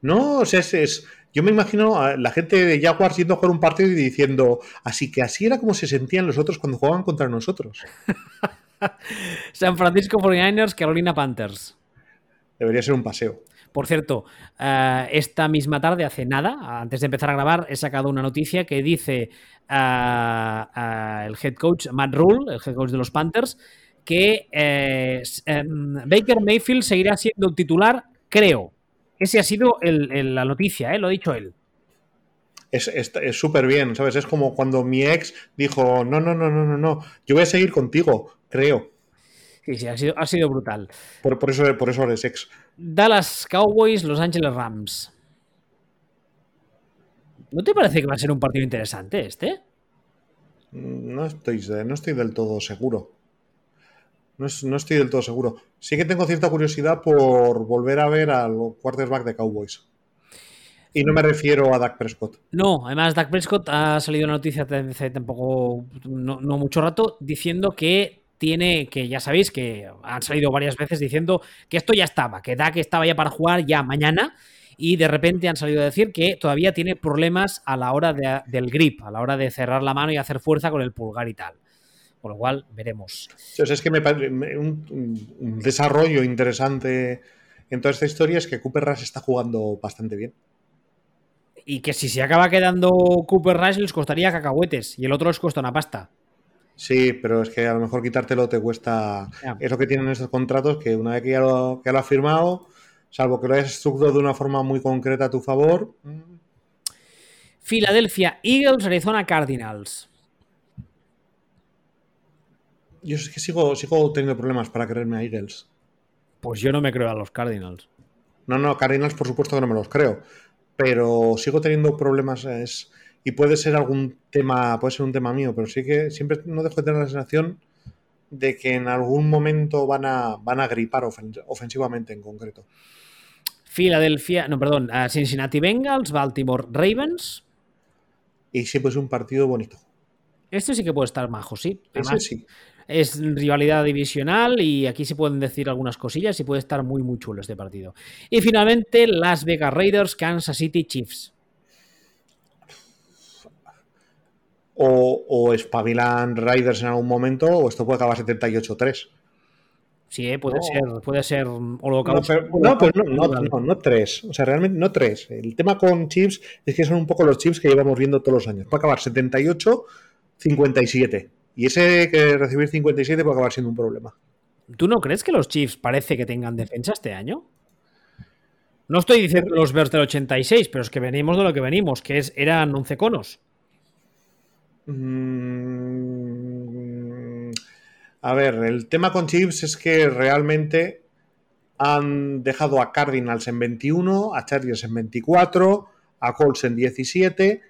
No, o sea, es, es- yo me imagino a la gente de Jaguars yendo a jugar un partido y diciendo, así que así era como se sentían los otros cuando jugaban contra nosotros. San Francisco 49ers, Carolina Panthers. Debería ser un paseo. Por cierto, eh, esta misma tarde, hace nada, antes de empezar a grabar, he sacado una noticia que dice eh, eh, el head coach Matt Rule, el head coach de los Panthers, que em, Baker Mayfield seguirá siendo titular, creo. Ese ha sido el- el- la noticia, ¿eh? lo ha dicho él. Es súper bien, ¿sabes? Es como cuando mi ex dijo, no, no, no, no, no, no, yo voy a seguir contigo, creo. Sí, sí, ha sido, ha sido brutal. Por, por eso, por eso eres ex. Dallas Cowboys, Los Angeles Rams. ¿No te parece que va a ser un partido interesante este? No estoy, no estoy del todo seguro. No, no estoy del todo seguro. Sí que tengo cierta curiosidad por volver a ver al quarterback de Cowboys. Y no me refiero a Dak Prescott. No, además Dak Prescott ha salido una noticia hace tampoco no, no mucho rato diciendo que tiene, que ya sabéis que han salido varias veces diciendo que esto ya estaba, que Dak estaba ya para jugar ya mañana y de repente han salido a decir que todavía tiene problemas a la hora de- del grip, a la hora de cerrar la mano y hacer fuerza con el pulgar y tal. Con lo cual, veremos. O sea, es que me parece un, desarrollo interesante en toda esta historia es que Cooper Rush está jugando bastante bien. Y que si se acaba quedando Cooper Rush les costaría cacahuetes y el otro les cuesta una pasta. Sí, pero es que a lo mejor quitártelo te cuesta. Es lo que tienen estos contratos, que una vez que ya lo, que lo has firmado, salvo que lo hayas estructurado de una forma muy concreta a tu favor. Philadelphia Eagles, Arizona Cardinals. Yo es que sigo, sigo teniendo problemas para creerme a Eagles. Pues yo no me creo a los Cardinals. No, no, Cardinals por supuesto que no me los creo. Pero sigo teniendo problemas. Es, y puede ser algún tema, puede ser un tema mío, pero sí que siempre no dejo de tener la sensación de que en algún momento van a, van a gripar ofen- ofensivamente en concreto. Filadelfia, no, perdón, Cincinnati Bengals, Baltimore Ravens. Y siempre es un partido bonito. Este sí que puede estar majo, sí. Ese Además, sí. Es rivalidad divisional y aquí se pueden decir algunas cosillas y puede estar muy, muy chulo este partido. Y finalmente, Las Vegas Raiders, Kansas City Chiefs. o, o espabilan Riders en algún momento, o esto puede acabar 78-3. Sí, eh, puede ser, puede ser no, no, pues no, no, no, tres. O sea, realmente no tres. El tema con chips es que son un poco los chips que llevamos viendo todos los años. Puede acabar 78, 57. Y ese que recibir 57 puede acabar siendo un problema. ¿Tú no crees que los Chiefs parece que tengan defensa este año? No estoy diciendo los Bears del 86, pero es que venimos de lo que venimos, que es, eran 11 conos. Mm, a ver, el tema con Chiefs es que realmente han dejado a Cardinals en 21, a Chargers en 24, a Colts en 17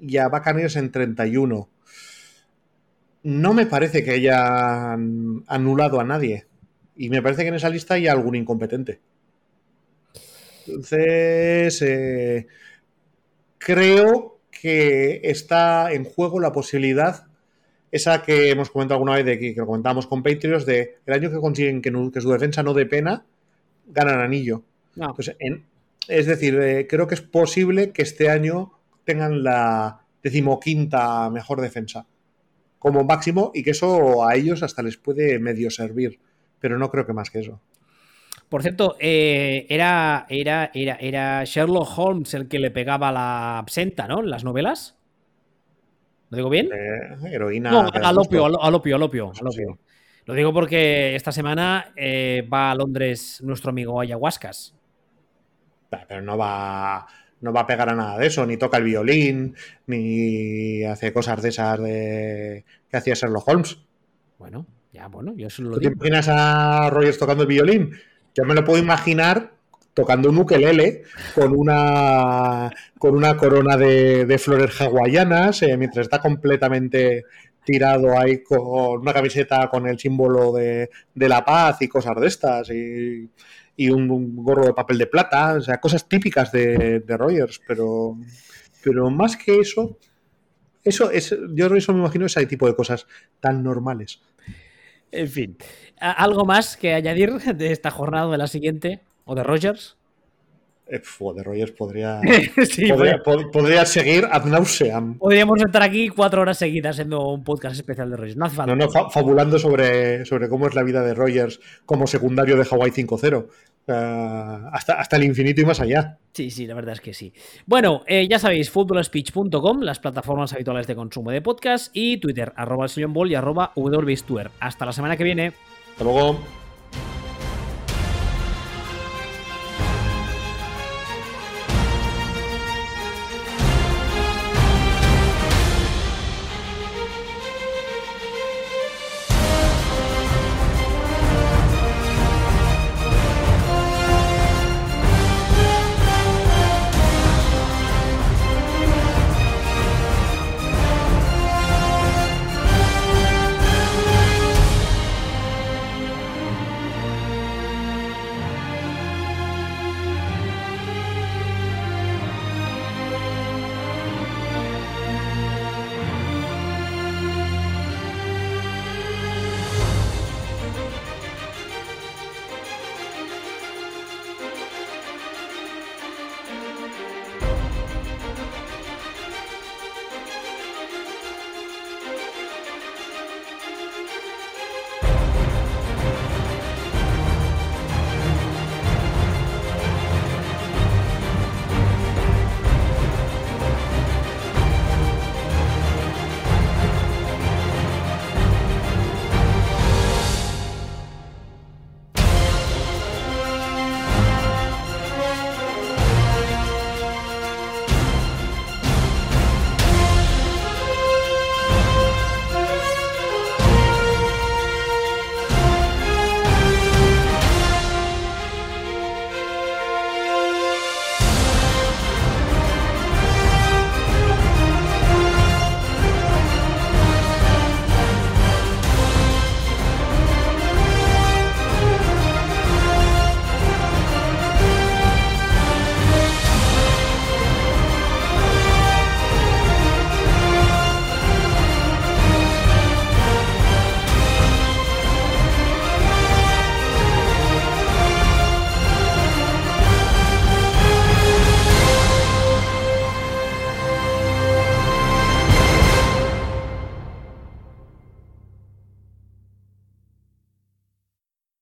y a Buccaneers en 31. No me parece que hayan anulado a nadie. Y me parece que en esa lista hay algún incompetente. Entonces, eh, creo que está en juego la posibilidad, esa que hemos comentado alguna vez, de que, lo comentábamos con Patriots, de el año que consiguen que, su defensa no dé pena, ganan anillo. es decir, eh, creo que es posible que este año tengan la decimoquinta mejor defensa como máximo y que eso a ellos hasta les puede medio servir, pero no creo que más que eso. Por cierto, eh, era, era, era, era Sherlock Holmes el que le pegaba la absenta, ¿no? En las novelas. ¿Lo digo bien? Eh, heroína. No, al opio, al opio, al opio, Lo digo porque esta semana eh, va a Londres nuestro amigo Ayahuascas. Pero no va, no va a pegar a nada de eso, ni toca el violín, ni hace cosas de esas de que hacía Sherlock Holmes. Bueno, ya, bueno, yo solo lo digo. ¿Te imaginas a Rogers tocando el violín? Yo me lo puedo imaginar tocando un ukelele con una, con una corona de, flores hawaianas, eh, mientras está completamente tirado ahí con una camiseta con el símbolo de, la paz y cosas de estas, y, un, gorro de papel de plata, o sea, cosas típicas de, de Rogers, pero, pero más que eso, eso es, yo eso me imagino ese tipo de cosas tan normales. En fin, ¿algo más que añadir de esta jornada de la siguiente? ¿O de Rogers? Eh, de Rogers podría, podría, seguir ad nauseam. Podríamos estar aquí cuatro horas seguidas haciendo un podcast especial de Rogers. No hace falta. No, no, fabulando sobre, sobre cómo es la vida de Rogers como secundario de Hawaii 5-0. hasta, hasta el infinito y más allá. Sí, sí, la verdad es que sí. Bueno, eh, ya sabéis, footballspeech.com, las plataformas habituales de consumo de podcast y Twitter, arroba el y arroba Hasta la semana que viene. Hasta luego.